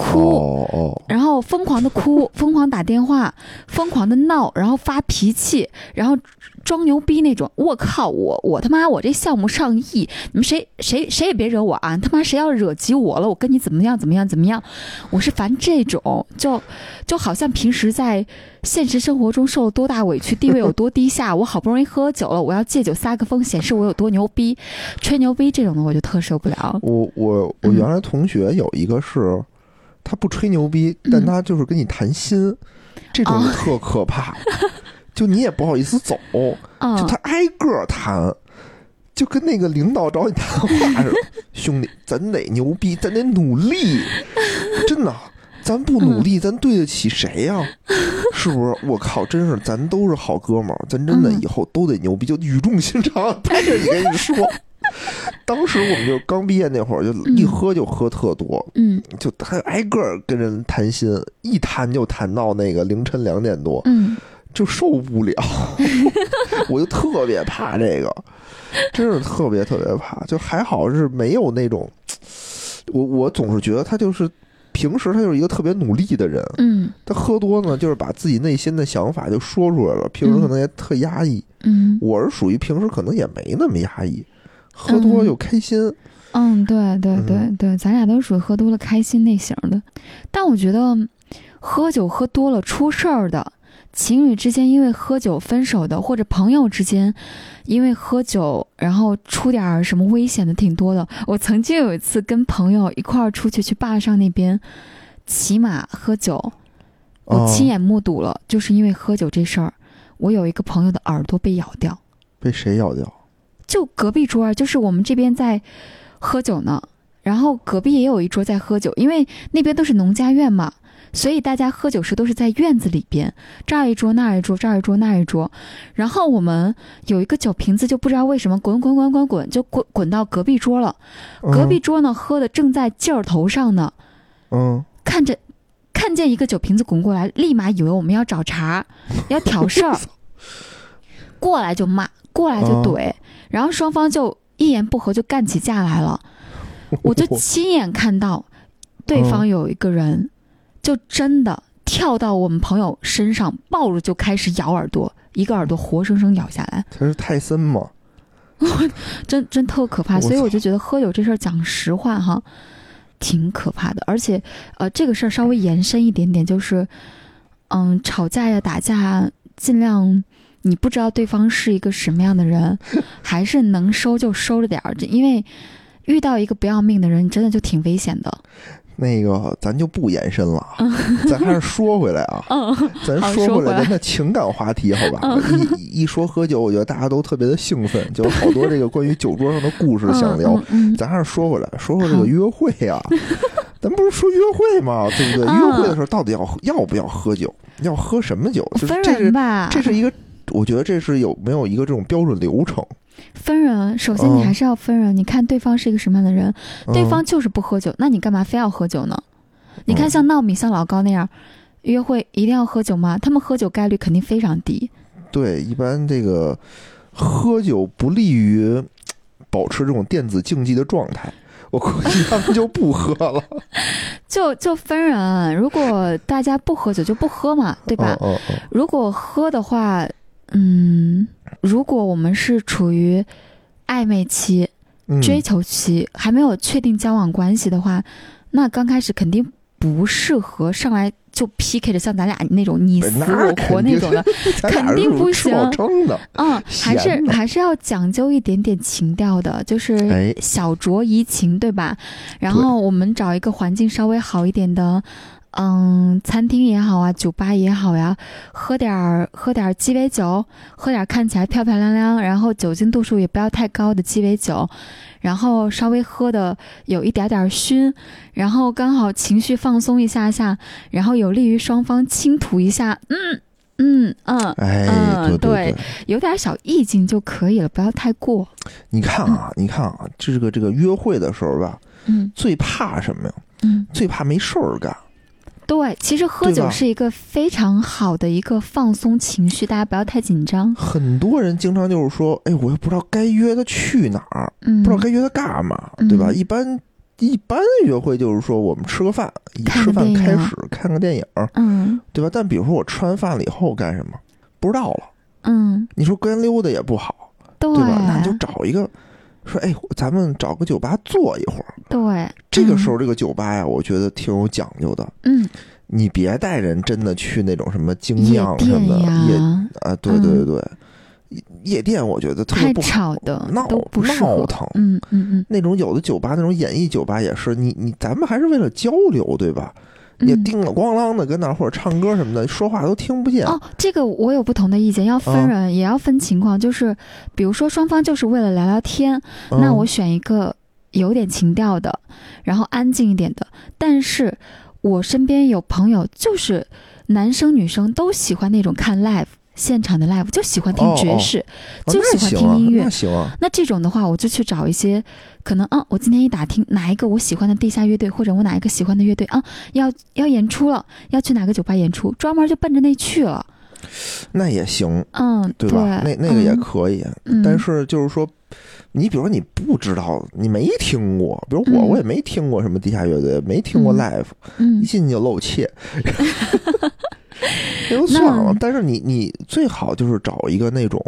哭，哦哦，然后疯狂的哭，疯狂打电话，疯狂的闹，然后发脾气，然后装牛逼那种。我靠，我我他妈我这项目上亿，你们谁谁谁也别惹我啊！他妈谁要惹急我了，我跟你怎么样怎么样怎么样？我是烦这种，就就好像平时在现实生活中受了多大委屈，地位有多低下，我好不容易喝酒了，我要借酒撒个疯，显示我有多牛逼，吹牛逼这种的我就特受不了。我我我嗯原来同学有一个是，他不吹牛逼，但嗯他就是跟你谈心，这种哦特可怕。就你也不好意思走，就嗯他挨个谈，就跟那个领导找你谈话似的。兄弟，咱得牛逼，咱得努力，真的。咱不努力，咱对得起谁呀、是不是？我靠，真是，咱都是好哥们儿，咱真的嗯以后都得牛逼，就语重心长拍着你跟你说。当时我们就刚毕业那会儿，就一嗯喝就喝特多，嗯。就他挨个儿跟人谈心，一谈就谈到那个凌晨两点多，嗯。就受不了，我就特别怕这个，真是特别特别怕。就还好是没有那种，我我总是觉得他就是平时他就是一个特别努力的人，嗯。他喝多呢就是把自己内心的想法就说出来了，平时可能也特压抑。嗯。我是属于平时可能也没那么压抑，喝多了又开心。嗯，对对对嗯对，咱俩都属于喝多了开心类型的。但我觉得，喝酒喝多了出事儿的，情侣之间因为喝酒分手的，或者朋友之间因为喝酒然后出点儿什么危险的挺多的。我曾经有一次跟朋友一块儿出去去坝上那边骑马喝酒，我哦亲眼目睹了，就是因为喝酒这事儿，我有一个朋友的耳朵被咬掉。被谁咬掉？就隔壁桌儿，就是我们这边在喝酒呢，然后隔壁也有一桌在喝酒，因为那边都是农家院嘛，所以大家喝酒时都是在院子里边，这儿一桌那儿一桌，这儿一桌那儿一桌，然后我们有一个酒瓶子，就不知道为什么滚滚滚滚滚就滚滚到隔壁桌了，隔壁桌呢喝的正在劲儿头上呢，嗯，看着。看见一个酒瓶子滚过来，立马以为我们要找茬，要挑事儿，过来就骂，过来就哦怼，然后双方就一言不合就干起架来了。我就亲眼看到对方有一个人，就真的跳到我们朋友身上，抱着就开始咬耳朵，一个耳朵活生生咬下来，他是泰森吗？真真特可怕。所以我就觉得喝酒这事儿讲实话哈，挺可怕的。而且呃，这个事儿稍微延伸一点点，就是嗯，吵架呀、打架，尽量。你不知道对方是一个什么样的人，还是能收就收着点儿，因为遇到一个不要命的人，真的就挺危险的。那个咱就不延伸了啊，咱还是说回来啊，嗯，咱说回来咱的情感话题，好吧？一一说喝酒，我觉得大家都特别的兴奋，就有好多这个关于酒桌上的故事想聊。咱还是说回来，说说这个约会啊，咱不是说约会吗？对不对？嗯约会的时候到底要要不要喝酒？要喝什么酒？就是这是这是一个，我觉得这是有没有一个这种标准流程？分人。首先，你嗯还是要分人。你看对方是一个什么样的人，对嗯方就是不喝酒，那你干嘛非要喝酒呢？你看嗯像闹米、像老高那样，约会一定要喝酒吗？他们喝酒概率肯定非常低。对，一般这个喝酒不利于保持这种电子竞技的状态。我估计他们就不喝了，就就分人，如果大家不喝酒就不喝嘛，对吧？如果喝的话，嗯，如果我们是处于暧昧期、嗯，追求期，还没有确定交往关系的话，那刚开始肯定不适合上来就 PK 的，像咱俩那种你死我活那种的，肯定不行。嗯，还是还是要讲究一点点情调的，就是哎。小酌怡情，对吧？然后我们找一个环境稍微好一点的，嗯，餐厅也好啊，酒吧也好呀，喝点儿喝点儿鸡尾酒，喝点儿看起来漂漂亮亮，然后酒精度数也不要太高的鸡尾酒，然后稍微喝的有一点点儿熏，然后刚好情绪放松一下下，然后有利于双方倾吐一下，嗯嗯嗯，哎，嗯对对有点小意境就可以了，不要太过。你看啊，你看啊，这个这个约会的时候吧，嗯最怕什么呀？嗯，最怕没事儿干。对，其实喝酒是一个非常好的一个放松情绪，大家不要太紧张。很多人经常就是说，哎，我又不知道该约他去哪儿，嗯，不知道该约他干嘛，对吧？嗯一般一般约会就是说，我们吃个饭，以吃饭开始，看个电影，嗯对吧？但比如说我吃完饭了以后干什么，不知道了。嗯，你说跟溜达也不好，对对吧？那你就找一个，说，哎，咱们找个酒吧坐一会儿。对，这个时候，这个酒吧呀，我觉得挺有讲究的。嗯，你别带人真的去那种什么精酿什么的店夜呀，啊，对对对对，夜夜店我觉得特别太不好吵的闹闹腾。嗯嗯嗯那种有的酒吧，那种演艺酒吧也是，你你咱们还是为了交流，对吧？你嗯。叮了咣啷的跟那儿或者唱歌什么的，说话都听不见。哦，这个我有不同的意见，要分啊人，也要分情况。就是比如说双方就是为了聊聊天，那嗯我选一个有点情调的，然后安静一点的。但是我身边有朋友，就是男生女生都喜欢那种看 live 现场的 live，就喜欢听爵士，哦就喜欢听音乐那行啊，那这种的话，我就去找一些可能，啊，我今天一打听哪一个我喜欢的地下乐队，或者我哪一个喜欢的乐队啊，要要演出了，要去哪个酒吧演出，专门就奔着那去了。那也行，嗯，对吧？那那个也嗯可以，嗯但是就是说，你比如说你不知道，你没听过，比如我，嗯我也没听过什么地下乐队，没听过嗯 live，嗯一进去就露怯，那就算了那。但是你你最好就是找一个那种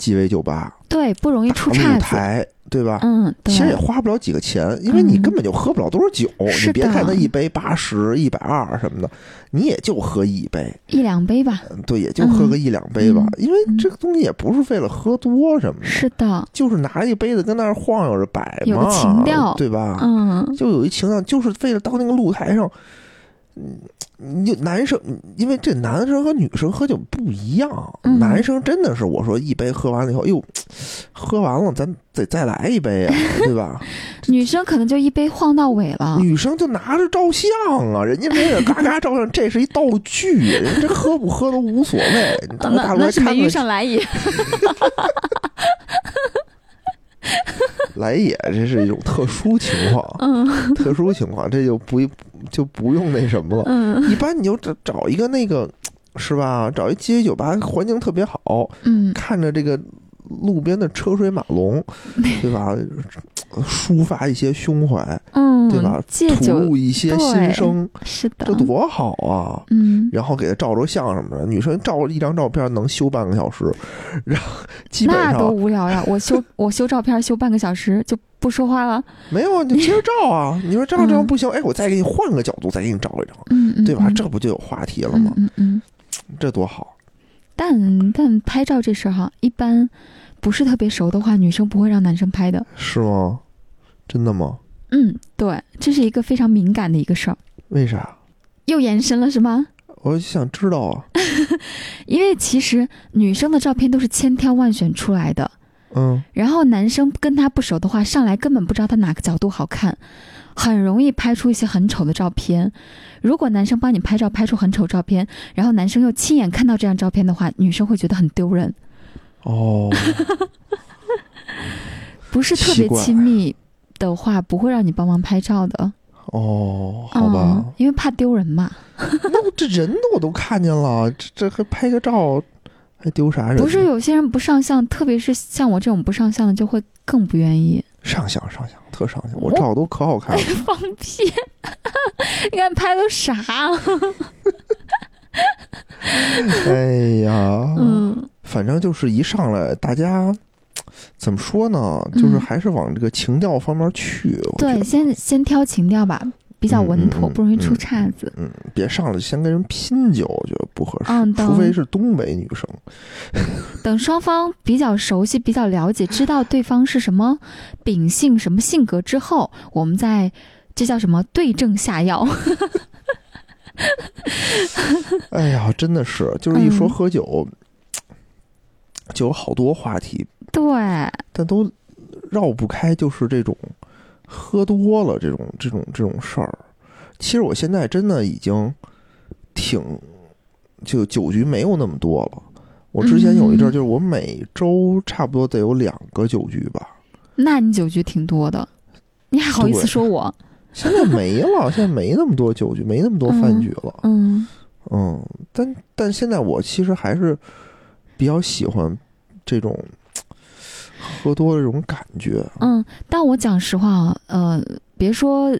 鸡尾酒吧，对，不容易出岔子。台，对吧？嗯，对，其实也花不了几个钱，因为你嗯根本就喝不了多少酒。是你别看的它一杯八十、一百二什么的，你也就喝一杯，一两杯吧。对，也就喝个一两杯吧。因为这个东西也不是为了喝多什么的，是的，就是拿一杯子跟那儿晃悠着摆嘛，有个情调对吧？嗯就有一情调，就是为了到那个露台上，嗯，你就男生，因为这男生和女生喝酒不一样，男生真的是我说一杯喝完了以后，哟，喝完了咱得再来一杯啊，对吧？女生可能就一杯晃到尾了。女生就拿着照相啊，人家没有嘎嘎照相，这是一道具，人家喝不喝都无所谓。你大陆那那是没遇来看看上来也。来也，这是一种特殊情况，特殊情况，这就不一就不用那什么了。嗯一般你就找找一个那个，是吧？找一街尾酒吧，环境特别好，嗯看着这个路边的车水马龙，对吧？抒发一些胸怀，嗯，对吧？吐一些心声，是的这，多好啊！嗯然后给他照着相什么的，女生照一张照片能修半个小时，然后基本上那多无聊呀！我修我修照片修半个小时就不说话了。没有啊，你接着照啊！你说照这样嗯不行，哎，我再给你换个角度，再给你照一张，嗯嗯，对吧？嗯这不就有话题了嗯吗？嗯嗯。这多好！但但拍照这事儿哈，一般不是特别熟的话，女生不会让男生拍的。是吗？真的吗？嗯，对，这是一个非常敏感的一个事儿。为啥？又延伸了是吗？我就想知道啊。因为其实女生的照片都是千挑万选出来的，嗯，然后男生跟她不熟的话，上来根本不知道她哪个角度好看，很容易拍出一些很丑的照片。如果男生帮你拍照拍出很丑照片，然后男生又亲眼看到这张照片的话，女生会觉得很丢人，哦，不是特别亲密的话，不会让你帮忙拍照的。哦，好吧嗯，，因为怕丢人嘛。那我这人我都看见了，这这还拍个照，还丢啥人？不是有些人不上相，特别是像我这种不上相的，就会更不愿意。上相上相，特特上相，我我照都可好看了。放屁！你看拍的啥？哎呀，嗯反正就是一上来，大家怎么说呢？就是嗯还是往这个情调方面去。对，先先挑情调吧，比较稳妥，不容易出岔子。嗯，别上来先跟人拼酒，我觉得不合适。嗯除非是东北女生。等双方比较熟悉、比较了解，知道对方是什么 秉性、什么性格之后，我们再这叫什么对症下药。哎呀，真的是，就是一说嗯喝酒，就有好多话题，对，但都绕不开，就是这种喝多了这种这种这种事儿。其实我现在真的已经挺就酒局没有那么多了。我之前有一阵儿，嗯就是我每周差不多得有两个酒局吧，那你酒局挺多的，你还好意思说我？现在没了，现在没那么多酒局，没那么多饭局了。嗯嗯，但但现在我其实还是比较喜欢这种喝多的这种感觉。嗯，但我讲实话啊，呃，别说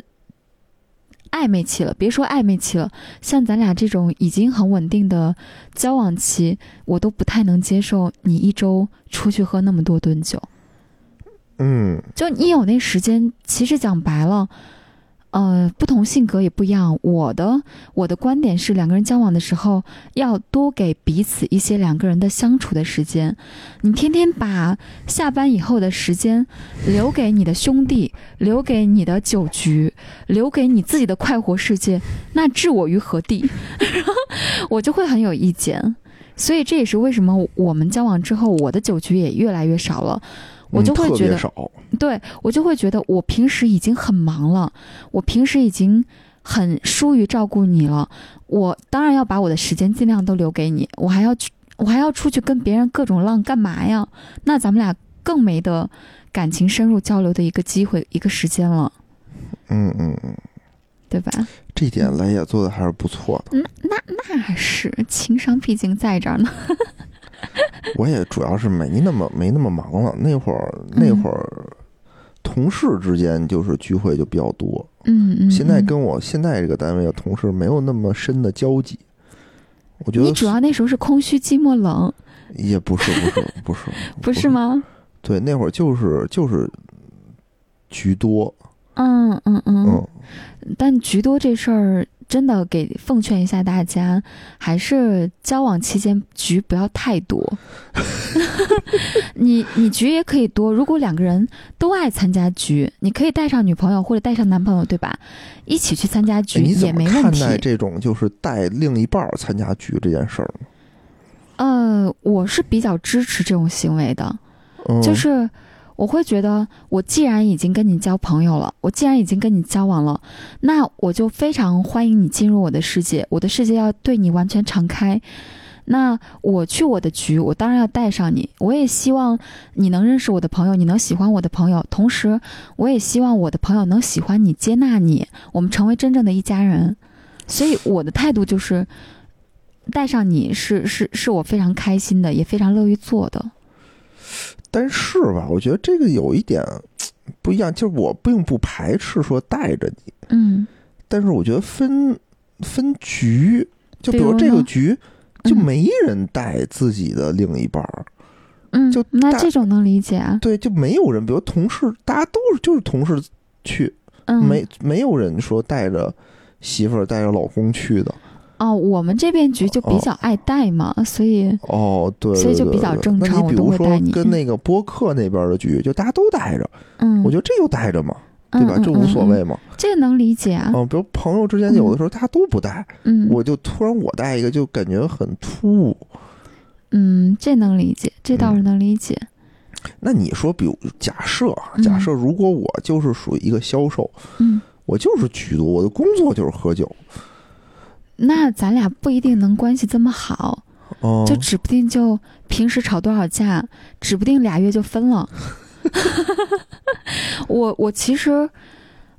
暧昧期了，别说暧昧期了，像咱俩这种已经很稳定的交往期，我都不太能接受你一周出去喝那么多顿酒。嗯就你有那时间，其实讲白了，呃，不同性格也不一样。我的我的观点是，两个人交往的时候要多给彼此一些两个人的相处的时间。你天天把下班以后的时间留给你的兄弟，留给你的酒局，留给你自己的快活世界，那置我于何地？我就会很有意见。所以这也是为什么我们交往之后，我的酒局也越来越少了。我就会觉得。对我就会觉得，我平时已经很忙了，我平时已经很疏于照顾你了。我当然要把我的时间尽量都留给你，我还要去，我还要出去跟别人各种浪，干嘛呀？那咱们俩更没得感情深入交流的一个机会，一个时间了，嗯嗯嗯，对吧？这一点雷也做的还是不错的。嗯，那那是情商，毕竟在这儿呢。我也主要是没那么没那么忙了。那会儿那嗯会儿，同事之间就是聚会就比较多。嗯嗯。现在嗯跟我现在这个单位的同事没有那么深的交集。我觉得你主要那时候是空虚、寂寞、冷，也不是不是不是不是？吗？对，那会儿就是就是局多，嗯嗯嗯。嗯但局多这事儿，真的给奉劝一下大家，还是交往期间局不要太多。你你局也可以多，如果两个人都爱参加局，你可以带上女朋友或者带上男朋友，对吧？一起去参加哎局也没问看待题。这种就是带另一半儿参加局这件事儿呢？呃，我是比较支持这种行为的。嗯，就是我会觉得，我既然已经跟你交朋友了，我既然已经跟你交往了，那我就非常欢迎你进入我的世界，我的世界要对你完全敞开。那我去我的局，我当然要带上你。我也希望你能认识我的朋友，你能喜欢我的朋友，同时我也希望我的朋友能喜欢你、接纳你，我们成为真正的一家人。所以我的态度就是，带上你是是是我非常开心的，也非常乐于做的。但是吧，我觉得这个有一点 不一样，就是我并不排斥说带着你，嗯。但是我觉得分分局，就比比如如这个局就嗯没人带自己的另一半儿，嗯，就那这种能理解啊。对，就没有人，比如同事，大家都是就是同事去，嗯，没没有人说带着媳妇儿带着老公去的。哦，我们这边局就比较爱带嘛，所以哦，对，所以就比较正常我你比如说都会带你跟那个播客那边的局，就大家都带着，嗯，我觉得这就带着嘛，嗯对吧？这无所。谓嘛。嗯这能理解啊。嗯，比如朋友之间有的时候大家都不带，嗯，我就突然我带一个，就感觉很突兀。嗯，这能理解，这倒是能理解。那你说，比如假设啊，嗯假设如果我就是属于一个销售，嗯，我就是居多，我的工作就是喝酒，那咱俩不一定能关系这么好，哦、就指不定就平时吵多少架，指不定俩月就分了。我我其实，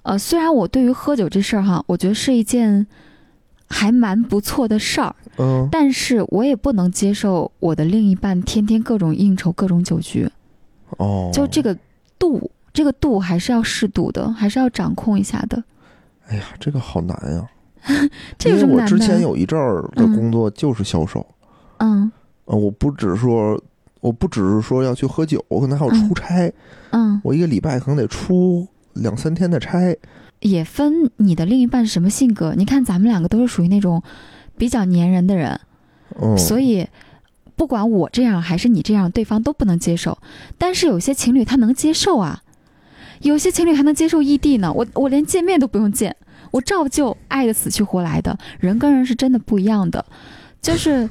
呃，虽然我对于喝酒这事儿哈，我觉得是一件还蛮不错的事儿，嗯，但是我也不能接受我的另一半天天各种应酬、各种酒局，哦，就这个度，这个度还是要适度的，还是要掌控一下的。哎呀，这个好难呀！这因为我？之前有一阵儿的嗯工作就是销售，嗯呃，我不只是说，我不只是说要去喝酒，我可能还有嗯出差，嗯，我一个礼拜可能得出两三天的差。也分你的另一半是什么性格。你看咱们两个都是属于那种比较粘人的人，嗯，所以不管我这样还是你这样，对方都不能接受。但是有些情侣他能接受啊，有些情侣还能接受异地呢。我我连见面都不用见，我照旧爱的死去活来的。人跟人是真的不一样的，就是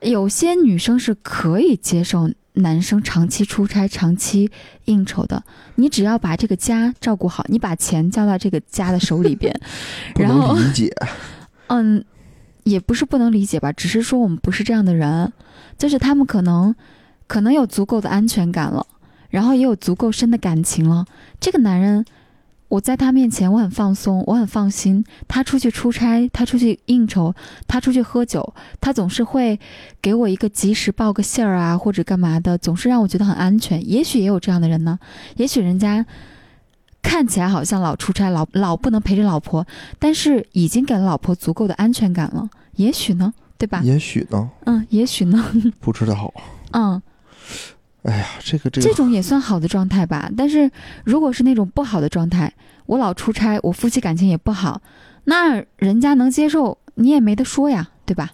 有些女生是可以接受男生长期出差、长期应酬的。你只要把这个家照顾好，你把钱交到这个家的手里边，不然后能理解。嗯，也不是不能理解吧，只是说我们不是这样的人，就是他们可能可能有足够的安全感了，然后也有足够深的感情了。这个男人，我在他面前我很放松，我很放心。他出去出差，他出去应酬，他出去喝酒，他总是会给我一个及时报个信儿啊，或者干嘛的，总是让我觉得很安全。也许也有这样的人呢，也许人家。看起来好像老出差，老老不能陪着老婆，但是已经给了老婆足够的安全感了。也许呢，对吧？也许呢，嗯，也许呢，不知道。嗯，哎呀，这个这个，这种也算好的状态吧。但是如果是那种不好的状态，我老出差，我夫妻感情也不好，那人家能接受，你也没得说呀，对吧？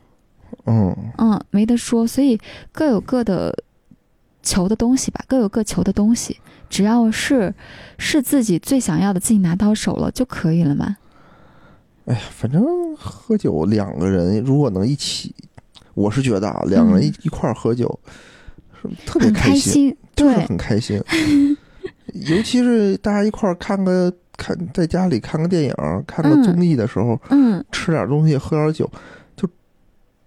嗯，嗯，没得说，所以各有各的求的东西吧，各有各求的东西，只要是是自己最想要的，自己拿到手了就可以了嘛。哎呀，反正喝酒两个人如果能一起，我是觉得啊，两个人一、嗯一块儿喝酒是特别开心，心，就是对，很开心。尤其是大家一块儿看个看，在家里看个电影、看个嗯综艺的时候，嗯，吃点东西，喝点酒，就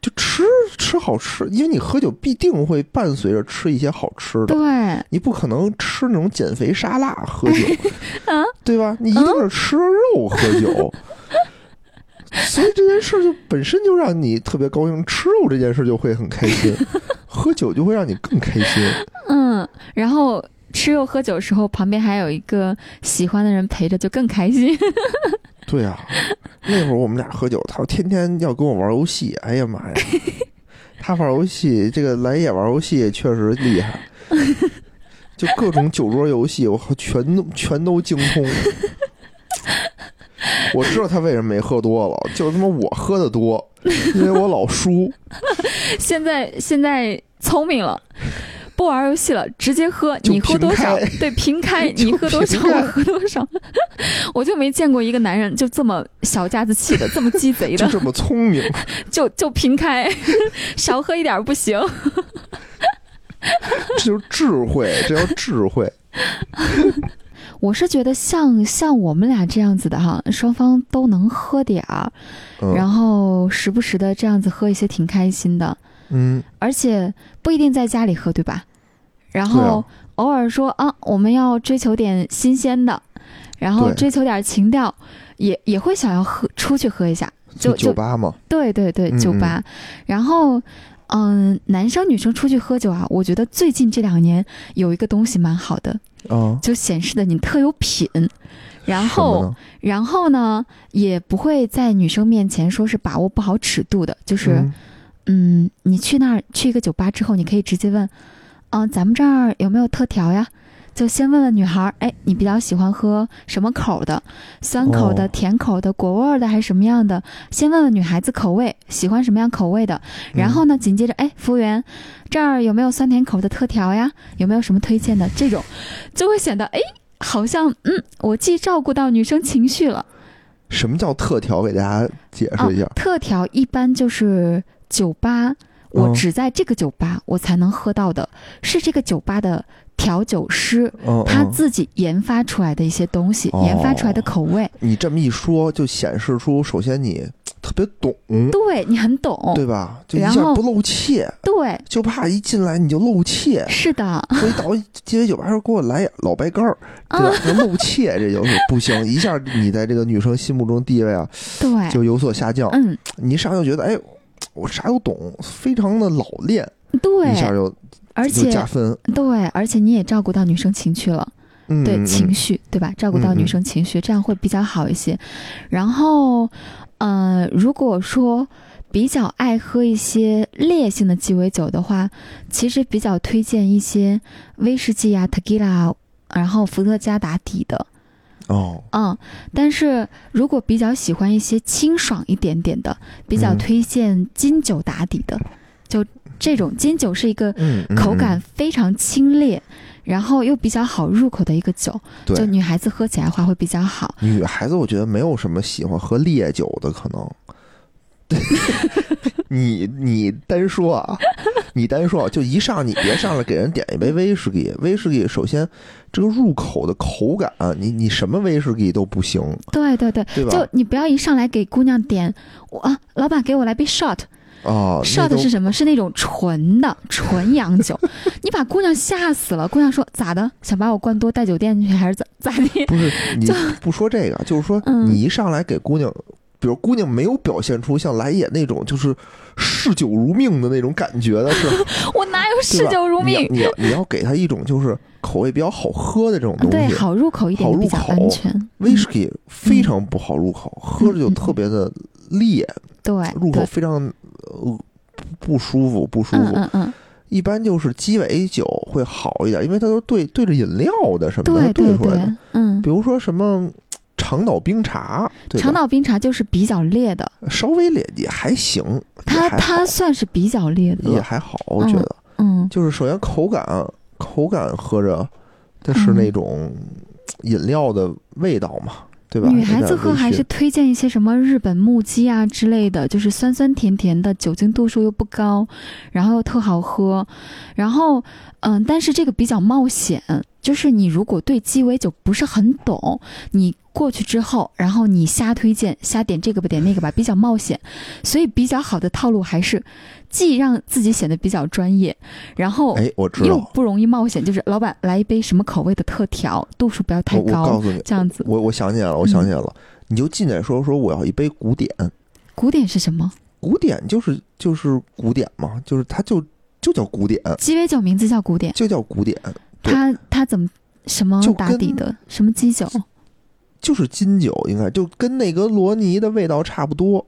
就吃吃好吃，因为你喝酒必定会伴随着吃一些好吃的。对，你不可能吃那种减肥沙拉喝酒，啊，对吧？你一定是吃肉喝酒，所以这件事就本身就让你特别高兴。吃肉这件事就会很开心，喝酒就会让你更开心。嗯，然后吃肉喝酒的时候，旁边还有一个喜欢的人陪着，就更开心。对啊，那会儿我们俩喝酒，他天天要跟我玩游戏，哎呀妈呀！他玩游戏，这个来也玩游戏确实厉害，就各种酒桌游戏，我靠全都全都精通。我知道他为什么没喝多了，就他妈我喝的多，因为我老输。现在现在聪明了。不玩游戏了，直接喝，你喝多少？对，平开，你喝多少，我喝多少。我就没见过一个男人就这么小家子气的，这么鸡贼的，就这么聪明，就就平开，少喝一点不行。这就是智慧，这叫智慧。我是觉得像像我们俩这样子的哈，双方都能喝点儿，嗯，然后时不时的这样子喝一些，挺开心的。嗯，而且不一定在家里喝，对吧？然后偶尔说啊，我们要追求点新鲜的，然后追求点情调，也也会想要喝出去喝一下。就酒吧嘛，对对对，嗯酒吧。然后，嗯，男生女生出去喝酒啊，我觉得最近这两年有一个东西蛮好的，哦，就显示的你特有品。然后，然后呢，也不会在女生面前说是把握不好尺度的，就是。嗯嗯，你去那儿去一个酒吧之后，你可以直接问，嗯、咱们这儿有没有特调呀？就先问问女孩儿，哎，你比较喜欢喝什么口的？酸口的、哦甜口的、果味儿的还是什么样的？先问问女孩子口味，喜欢什么样口味的。然后呢，紧接着，哎，服务员，这儿有没有酸甜口的特调呀？有没有什么推荐的？这种就会显得，哎，好像，嗯，我既照顾到女生情绪了。什么叫特调？给大家解释一下。特调一般就是酒吧，我嗯只在这个酒吧我才能喝到的，是这个酒吧的调酒师他自己研发出来的一些东西，哦。研发出来的口味。你这么一说，就显示出首先你特别懂，对你很懂，对吧？就一下不露怯，对，就怕一进来你就露怯。是的，所以到鸡尾酒吧时候给我来老白干儿，对吧？就露怯，这就是 不行，一下你在这个女生心目中地位啊对，就有所下降。嗯，你一上来就觉得，哎，我啥都懂，非常的老练，对。一下，就而且分。对，而且你也照顾到女生情绪了。嗯，对嗯情绪，对吧？照顾到女生情绪，这样会比较好一些。然后，呃，如果说比较爱喝一些烈性的鸡尾酒的话，其实比较推荐一些威士忌啊、tequila，然后伏特加打底的。哦，嗯，但是如果比较喜欢一些清爽一点点的，比较嗯推荐金酒打底的。就这种金酒是一个口感非常清冽，然后又比较好入口的一个酒，就女孩子喝起来的话会比较好。女孩子，我觉得没有什么喜欢喝烈酒的可能。你你单说啊，你单说啊，就一上你别上来给人点一杯威士忌，威士忌首先这个入口的口感，你你什么威士忌都不行，对对对，对？就你不要一上来给姑娘点，我啊，老板给我来杯 shot。啊，那 shot 都是什么？是那种纯的纯洋酒，你把姑娘吓死了。姑娘说咋的？想把我灌多带酒店去还是咋咋地？不是 你不说这个，就是说嗯你一上来给姑娘，比如姑娘没有表现出像来也那种就是嗜酒如命的那种感觉的是，我哪有嗜酒如命？你要你要你要给她一种就是口味比较好喝的这种东对，西。好入口一点好入口安全。威士忌非常不好入口，喝着就特别的烈，对，入口对非常呃不舒服，不舒服。嗯嗯嗯，一般就是鸡尾酒会好一点，因为它都对对着饮料的什么的对对出来的。对，嗯比，如说什么长岛冰茶？长岛冰茶就是比较烈的，稍微烈也还行，它它算是比较烈的了。也还好，我觉得。嗯，就是首先口感，口感喝着它是嗯那种饮料的味道嘛，对吧？女孩子喝还是推荐一些什么日本木鸡啊之类的，就是酸酸甜甜的，酒精度数又不高，然后又特好喝。然后，嗯，但是这个比较冒险，就是你如果对鸡尾酒不是很懂，你过去之后，然后你瞎推荐、瞎点这个吧，点那个吧，比较冒险。所以比较好的套路还是既让自己显得比较专业，然后哎，我知又道，不容易冒险，就是老板来一杯什么口味的特调，度数不要太高我告高，诉你，这样子。我我想起来了，我想起来了，你就进来说说我要一杯古典，古典是什么？古典就是就是古典嘛，就是它就就叫古典，鸡尾酒名字叫古典，就叫古典，对它它怎么什么就打底的？什么基酒？就是金酒，应该就跟内格罗尼的味道差不多。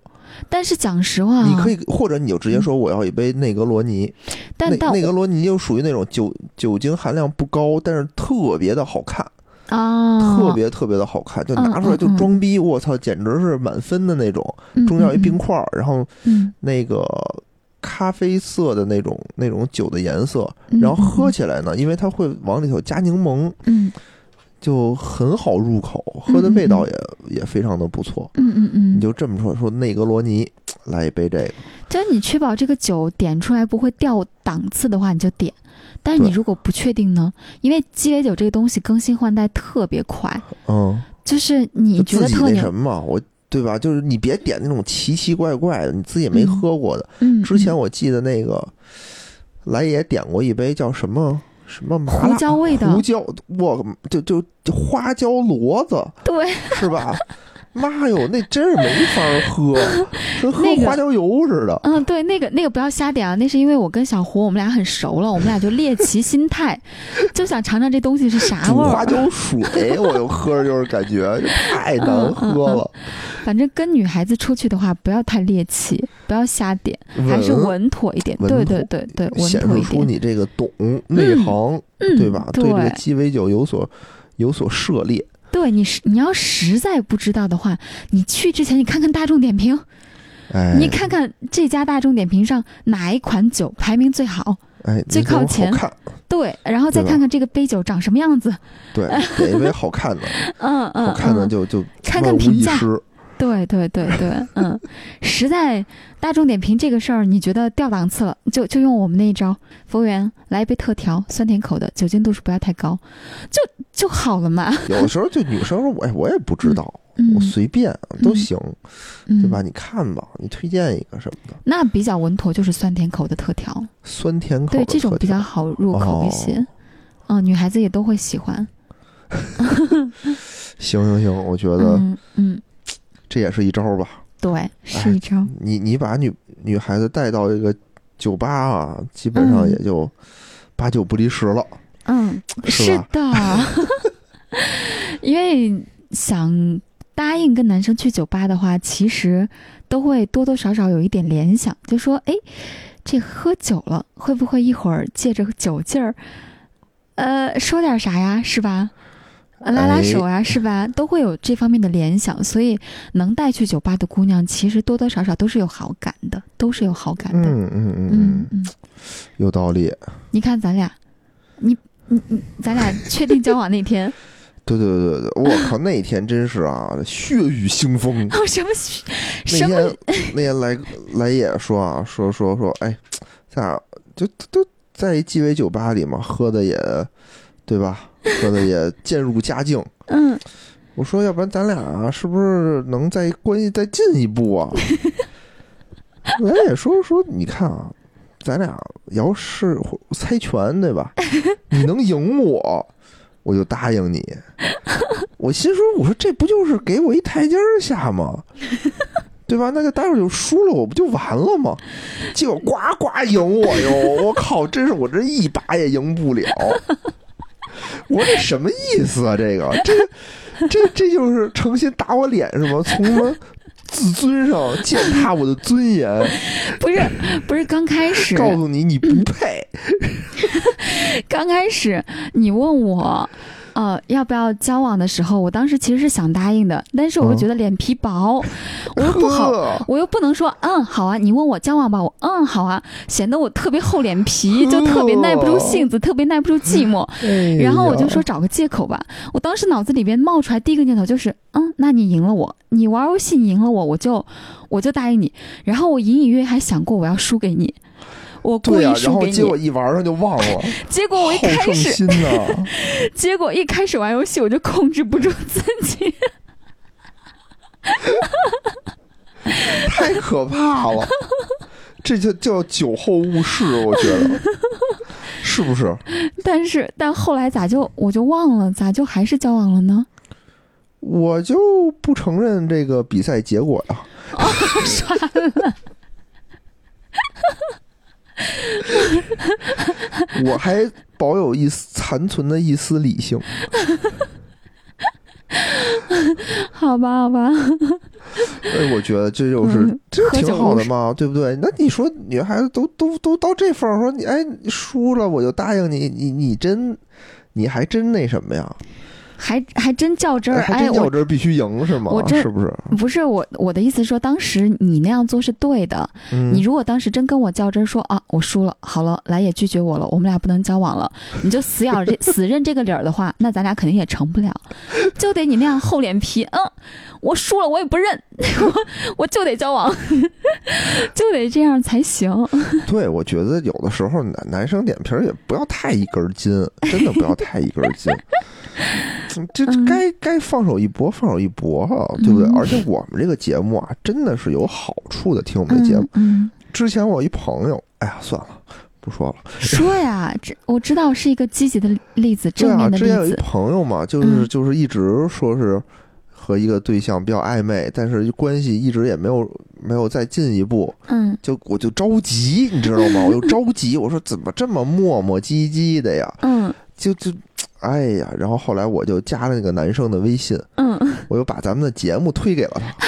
但是讲实话啊，你可以，或者你就直接说我要一杯内格罗尼，内但到内格罗尼就属于那种酒酒精含量不高，但是特别的好看，啊，特别特别的好看，就拿出来就装逼，我操，简直是满分的那种。嗯中间有一冰嗯块儿，然后嗯那个咖啡色的那种那种酒的颜色，嗯然后喝起来呢，因为它会往里头加柠檬，嗯。就很好入口，喝的味道也也非常的不错。嗯嗯嗯，你就这么说，说内格罗尼，来一杯这个，就是你确保这个酒点出来不会掉档次的话，你就点。但是你如果不确定呢？因为鸡尾酒这个东西更新换代特别快，嗯，就是你觉得特牛什么嘛，我对吧？就是你别点那种奇奇怪怪的，你自己也没嗯喝过的。之前我记得那个来也点过一杯叫什么什么麻胡辣椒味的胡椒，我就就就花椒骡子对是吧？妈哟，那真是没法喝，跟喝花椒油似的。嗯，对，那个那个不要瞎点啊，那是因为我跟小胡我们俩很熟了，我们俩就猎奇心态，就想尝尝这东西是啥味儿。花椒水，我就喝着就是感觉太难喝了。反正跟女孩子出去的话，不要太猎奇，不要瞎点，还是稳稳妥一点。对对对对，稳妥一点。示出你这个懂内行，嗯，对吧？对这个鸡尾酒有所有所涉猎。对你实你要实在不知道的话，你去之前你看看大众点评，哎，你看看这家大众点评上哪一款酒排名最好，哎，最靠前看，对，然后再看看这个杯酒长什么样子。对，哪一杯好看的，嗯嗯，好看的嗯就就看看评价。对对对对，嗯，实在大众点评这个事儿，你觉得掉档次了，就就用我们那一招，服务员来一杯特调，酸甜口的，酒精度数不要太高，就就好了嘛。有的时候就女生说，我哎我也不知道，嗯我随便都行，嗯，对吧？？你看吧，你推荐一个什么的，那比较稳妥就是酸甜口的特调，酸甜口对的特这种比较好入口一些。嗯，女孩子也都会喜欢。行行行，我觉得嗯嗯，这也是一招吧。对，是一招。你你把女女孩子带到一个酒吧啊，基本上嗯也就八九不离十了。嗯，是是的，因为想答应跟男生去酒吧的话，其实都会多多少少有一点联想，就说，哎，这喝酒了，会不会一会儿借着酒劲儿，呃，说点啥呀，是吧？呃拉拉手啊，是吧？都会有这方面的联想，所以能带去酒吧的姑娘，其实多多少少都是有好感的，都是有好感的。嗯嗯嗯嗯有道理。你看咱俩，你你你，咱俩 确定交往那天，对对对对，我靠，那天真是啊，血雨腥风。哦，什么 那什么天那天来来也说啊，说说说，哎，咱俩就都在一鸡尾酒吧里嘛，喝的也，对吧？喝的也渐入佳境。嗯，我说，要不然咱俩是不是能在关系再进一步啊？来也说说，你看啊，咱俩要是猜拳对吧？你能赢我，我就答应你。我心说，我说这不就是给我一台阶儿下吗？对吧？那就待会儿就输了，我不就完了吗？结果呱呱赢我哟！我靠，真是我这一把也赢不了。我这什么意思啊？这个，这这这就是诚心打我脸是吗？从什么自尊上践踏我的尊严，不是不是，刚开始告诉你你不配。刚开始你问我，呃，要不要交往的时候，我当时其实是想答应的，但是我又嗯觉得脸皮薄，我又不好，我又不能说嗯好啊，你问我交往吧，我嗯好啊，显得我特别厚脸皮，就特别耐不住性子，特别耐不住寂寞。哎然后我就说找个借口吧。我当时脑子里边冒出来第一个念头就是，嗯，那你赢了我，你玩游戏你赢了我，我就我就答应你。然后我隐隐约约还想过我要输给你，我故对呀、然意输给后结果。一玩上就忘了，结果我一开始，心呐！结果一开始玩游戏我就控制不住自己。太可怕了，这就叫酒后误事，我觉得是不是？但是但后来咋就我就忘了，咋就还是交往了呢？我就不承认这个比赛结果呀。算了，我还保有一丝残存的一丝理性。好吧好吧，哎，我觉得这就是、嗯这挺好的嘛，对不对？那你说女孩子都都都到这份儿，说你哎你输了我就答应你，你你真你还真那什么呀？还还真较真儿。还哎，较真儿必须赢是吗我？真是不是？不是我我的意思说，当时你那样做是对的。嗯，你如果当时真跟我较真儿说啊，我输了，好了，来也拒绝我了，我们俩不能交往了，你就死咬这死认这个理儿的话，那咱俩肯定也成不了，就得你那样厚脸皮，嗯，我输了我也不认，我我就得交往，就得这样才行。对，我觉得有的时候男男生脸皮儿也不要太一根筋，真的不要太一根儿筋。嗯这嗯该该放手一搏，放手一搏啊，对不对？嗯而且我们这个节目啊，真的是有好处的。听我们的节目，嗯，之前我一朋友，哎呀，算了，不说了。说呀，这我知道是一个积极的例子，正面的例之前有一子。朋友嘛，就是、嗯就是一直说是和一个对象比较暧昧，但是关系一直也没有没有再进一步，嗯就我就着急，你知道吗？我就着急，我说怎么这么磨磨唧唧的呀？嗯就就，哎呀，然后后来我就加了那个男生的微信，嗯，我又把咱们的节目推给了他，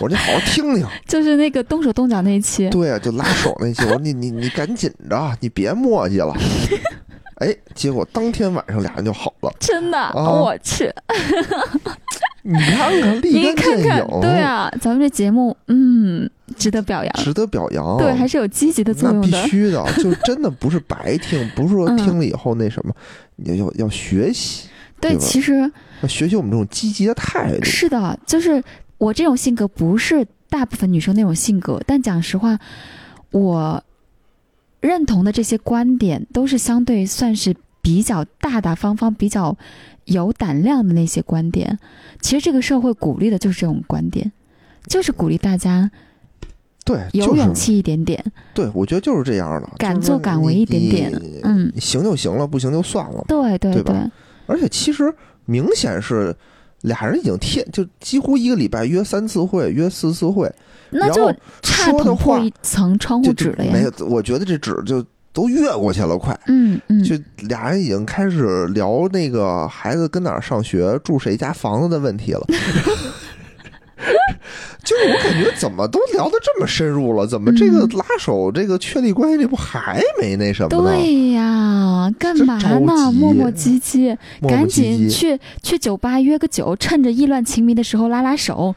我说你好好听听。就是那个动手动脚那一期。对啊，就拉手那期，我说你你你赶紧着，你别磨叽了。哎，结果当天晚上俩人就好了。真的，啊我去，你看看，立你竿见影，对啊，咱们这节目，嗯，值得表扬，值得表扬。对，还是有积极的作那必用的。须的，就真的不是白听，不是说嗯听了以后那什么，你要要学习，对，对其实要学习我们这种积极的态度。是的，就是我这种性格不是大部分女生那种性格，但讲实话，我认同的这些观点都是相对算是比较大大方方、比较有胆量的那些观点。其实这个社会鼓励的就是这种观点，就是鼓励大家对，有就是勇气一点点，对，我觉得就是这样的，敢就是做敢为一点点嗯，行就行了，不行就算了。对对对吧而且其实明显是俩人已经天，就几乎一个礼拜约三次会，约四次会，那就然后差说的话一层窗户就纸了呀。没有。我觉得这纸就都越过去了，快。嗯嗯，就俩人已经开始聊那个孩子跟哪儿上学、住谁家房子的问题了。就是我感觉怎么都聊得这么深入了，怎么这个嗯拉手、这个确立关系这不还没那什么呢？对呀，干嘛呢？磨磨唧唧，赶。紧去去酒吧约个酒，趁着意乱情迷的时候拉拉手。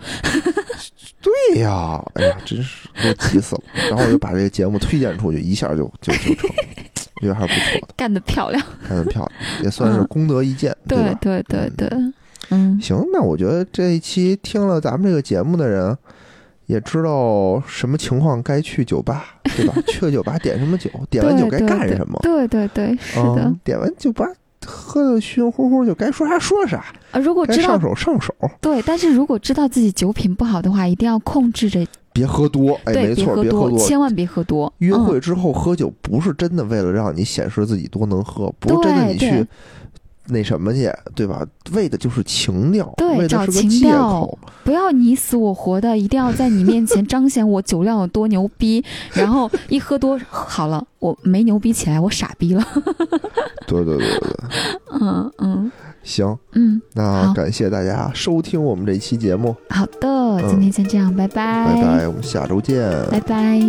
对呀，哎呀，真是给我急死了。然后我就把这个节目推荐出去，一下就就就成了，我 觉得还是不错的，干得漂亮！干得漂亮，也算是功德一件，对吧？对对对，嗯，行，那我觉得这一期听了咱们这个节目的人，也知道什么情况该去酒吧，对吧？去个酒吧点什么酒，点完酒该干什么？对对对，是的嗯。，点完酒吧喝的晕乎乎，就该说啥说啥，啊，如果知道上手上手，对，但是如果知道自己酒品不好的话，一定要控制着，别喝多。哎，对，没错，别喝多。千万别喝多。约嗯会之后喝酒不是真的为了让你显示自己多能喝，不是真的你去那什么去，对吧？为的就是情调，对找情调。不要你死我活的，一定要在你面前彰显我酒量有多牛逼，然后一喝多好了，我没牛逼起来，我傻逼了。对对对对。对，嗯嗯。行，嗯，那感谢大家收听我们这一期节目，好的，今天先这样，拜拜，拜拜，我们下周见。拜拜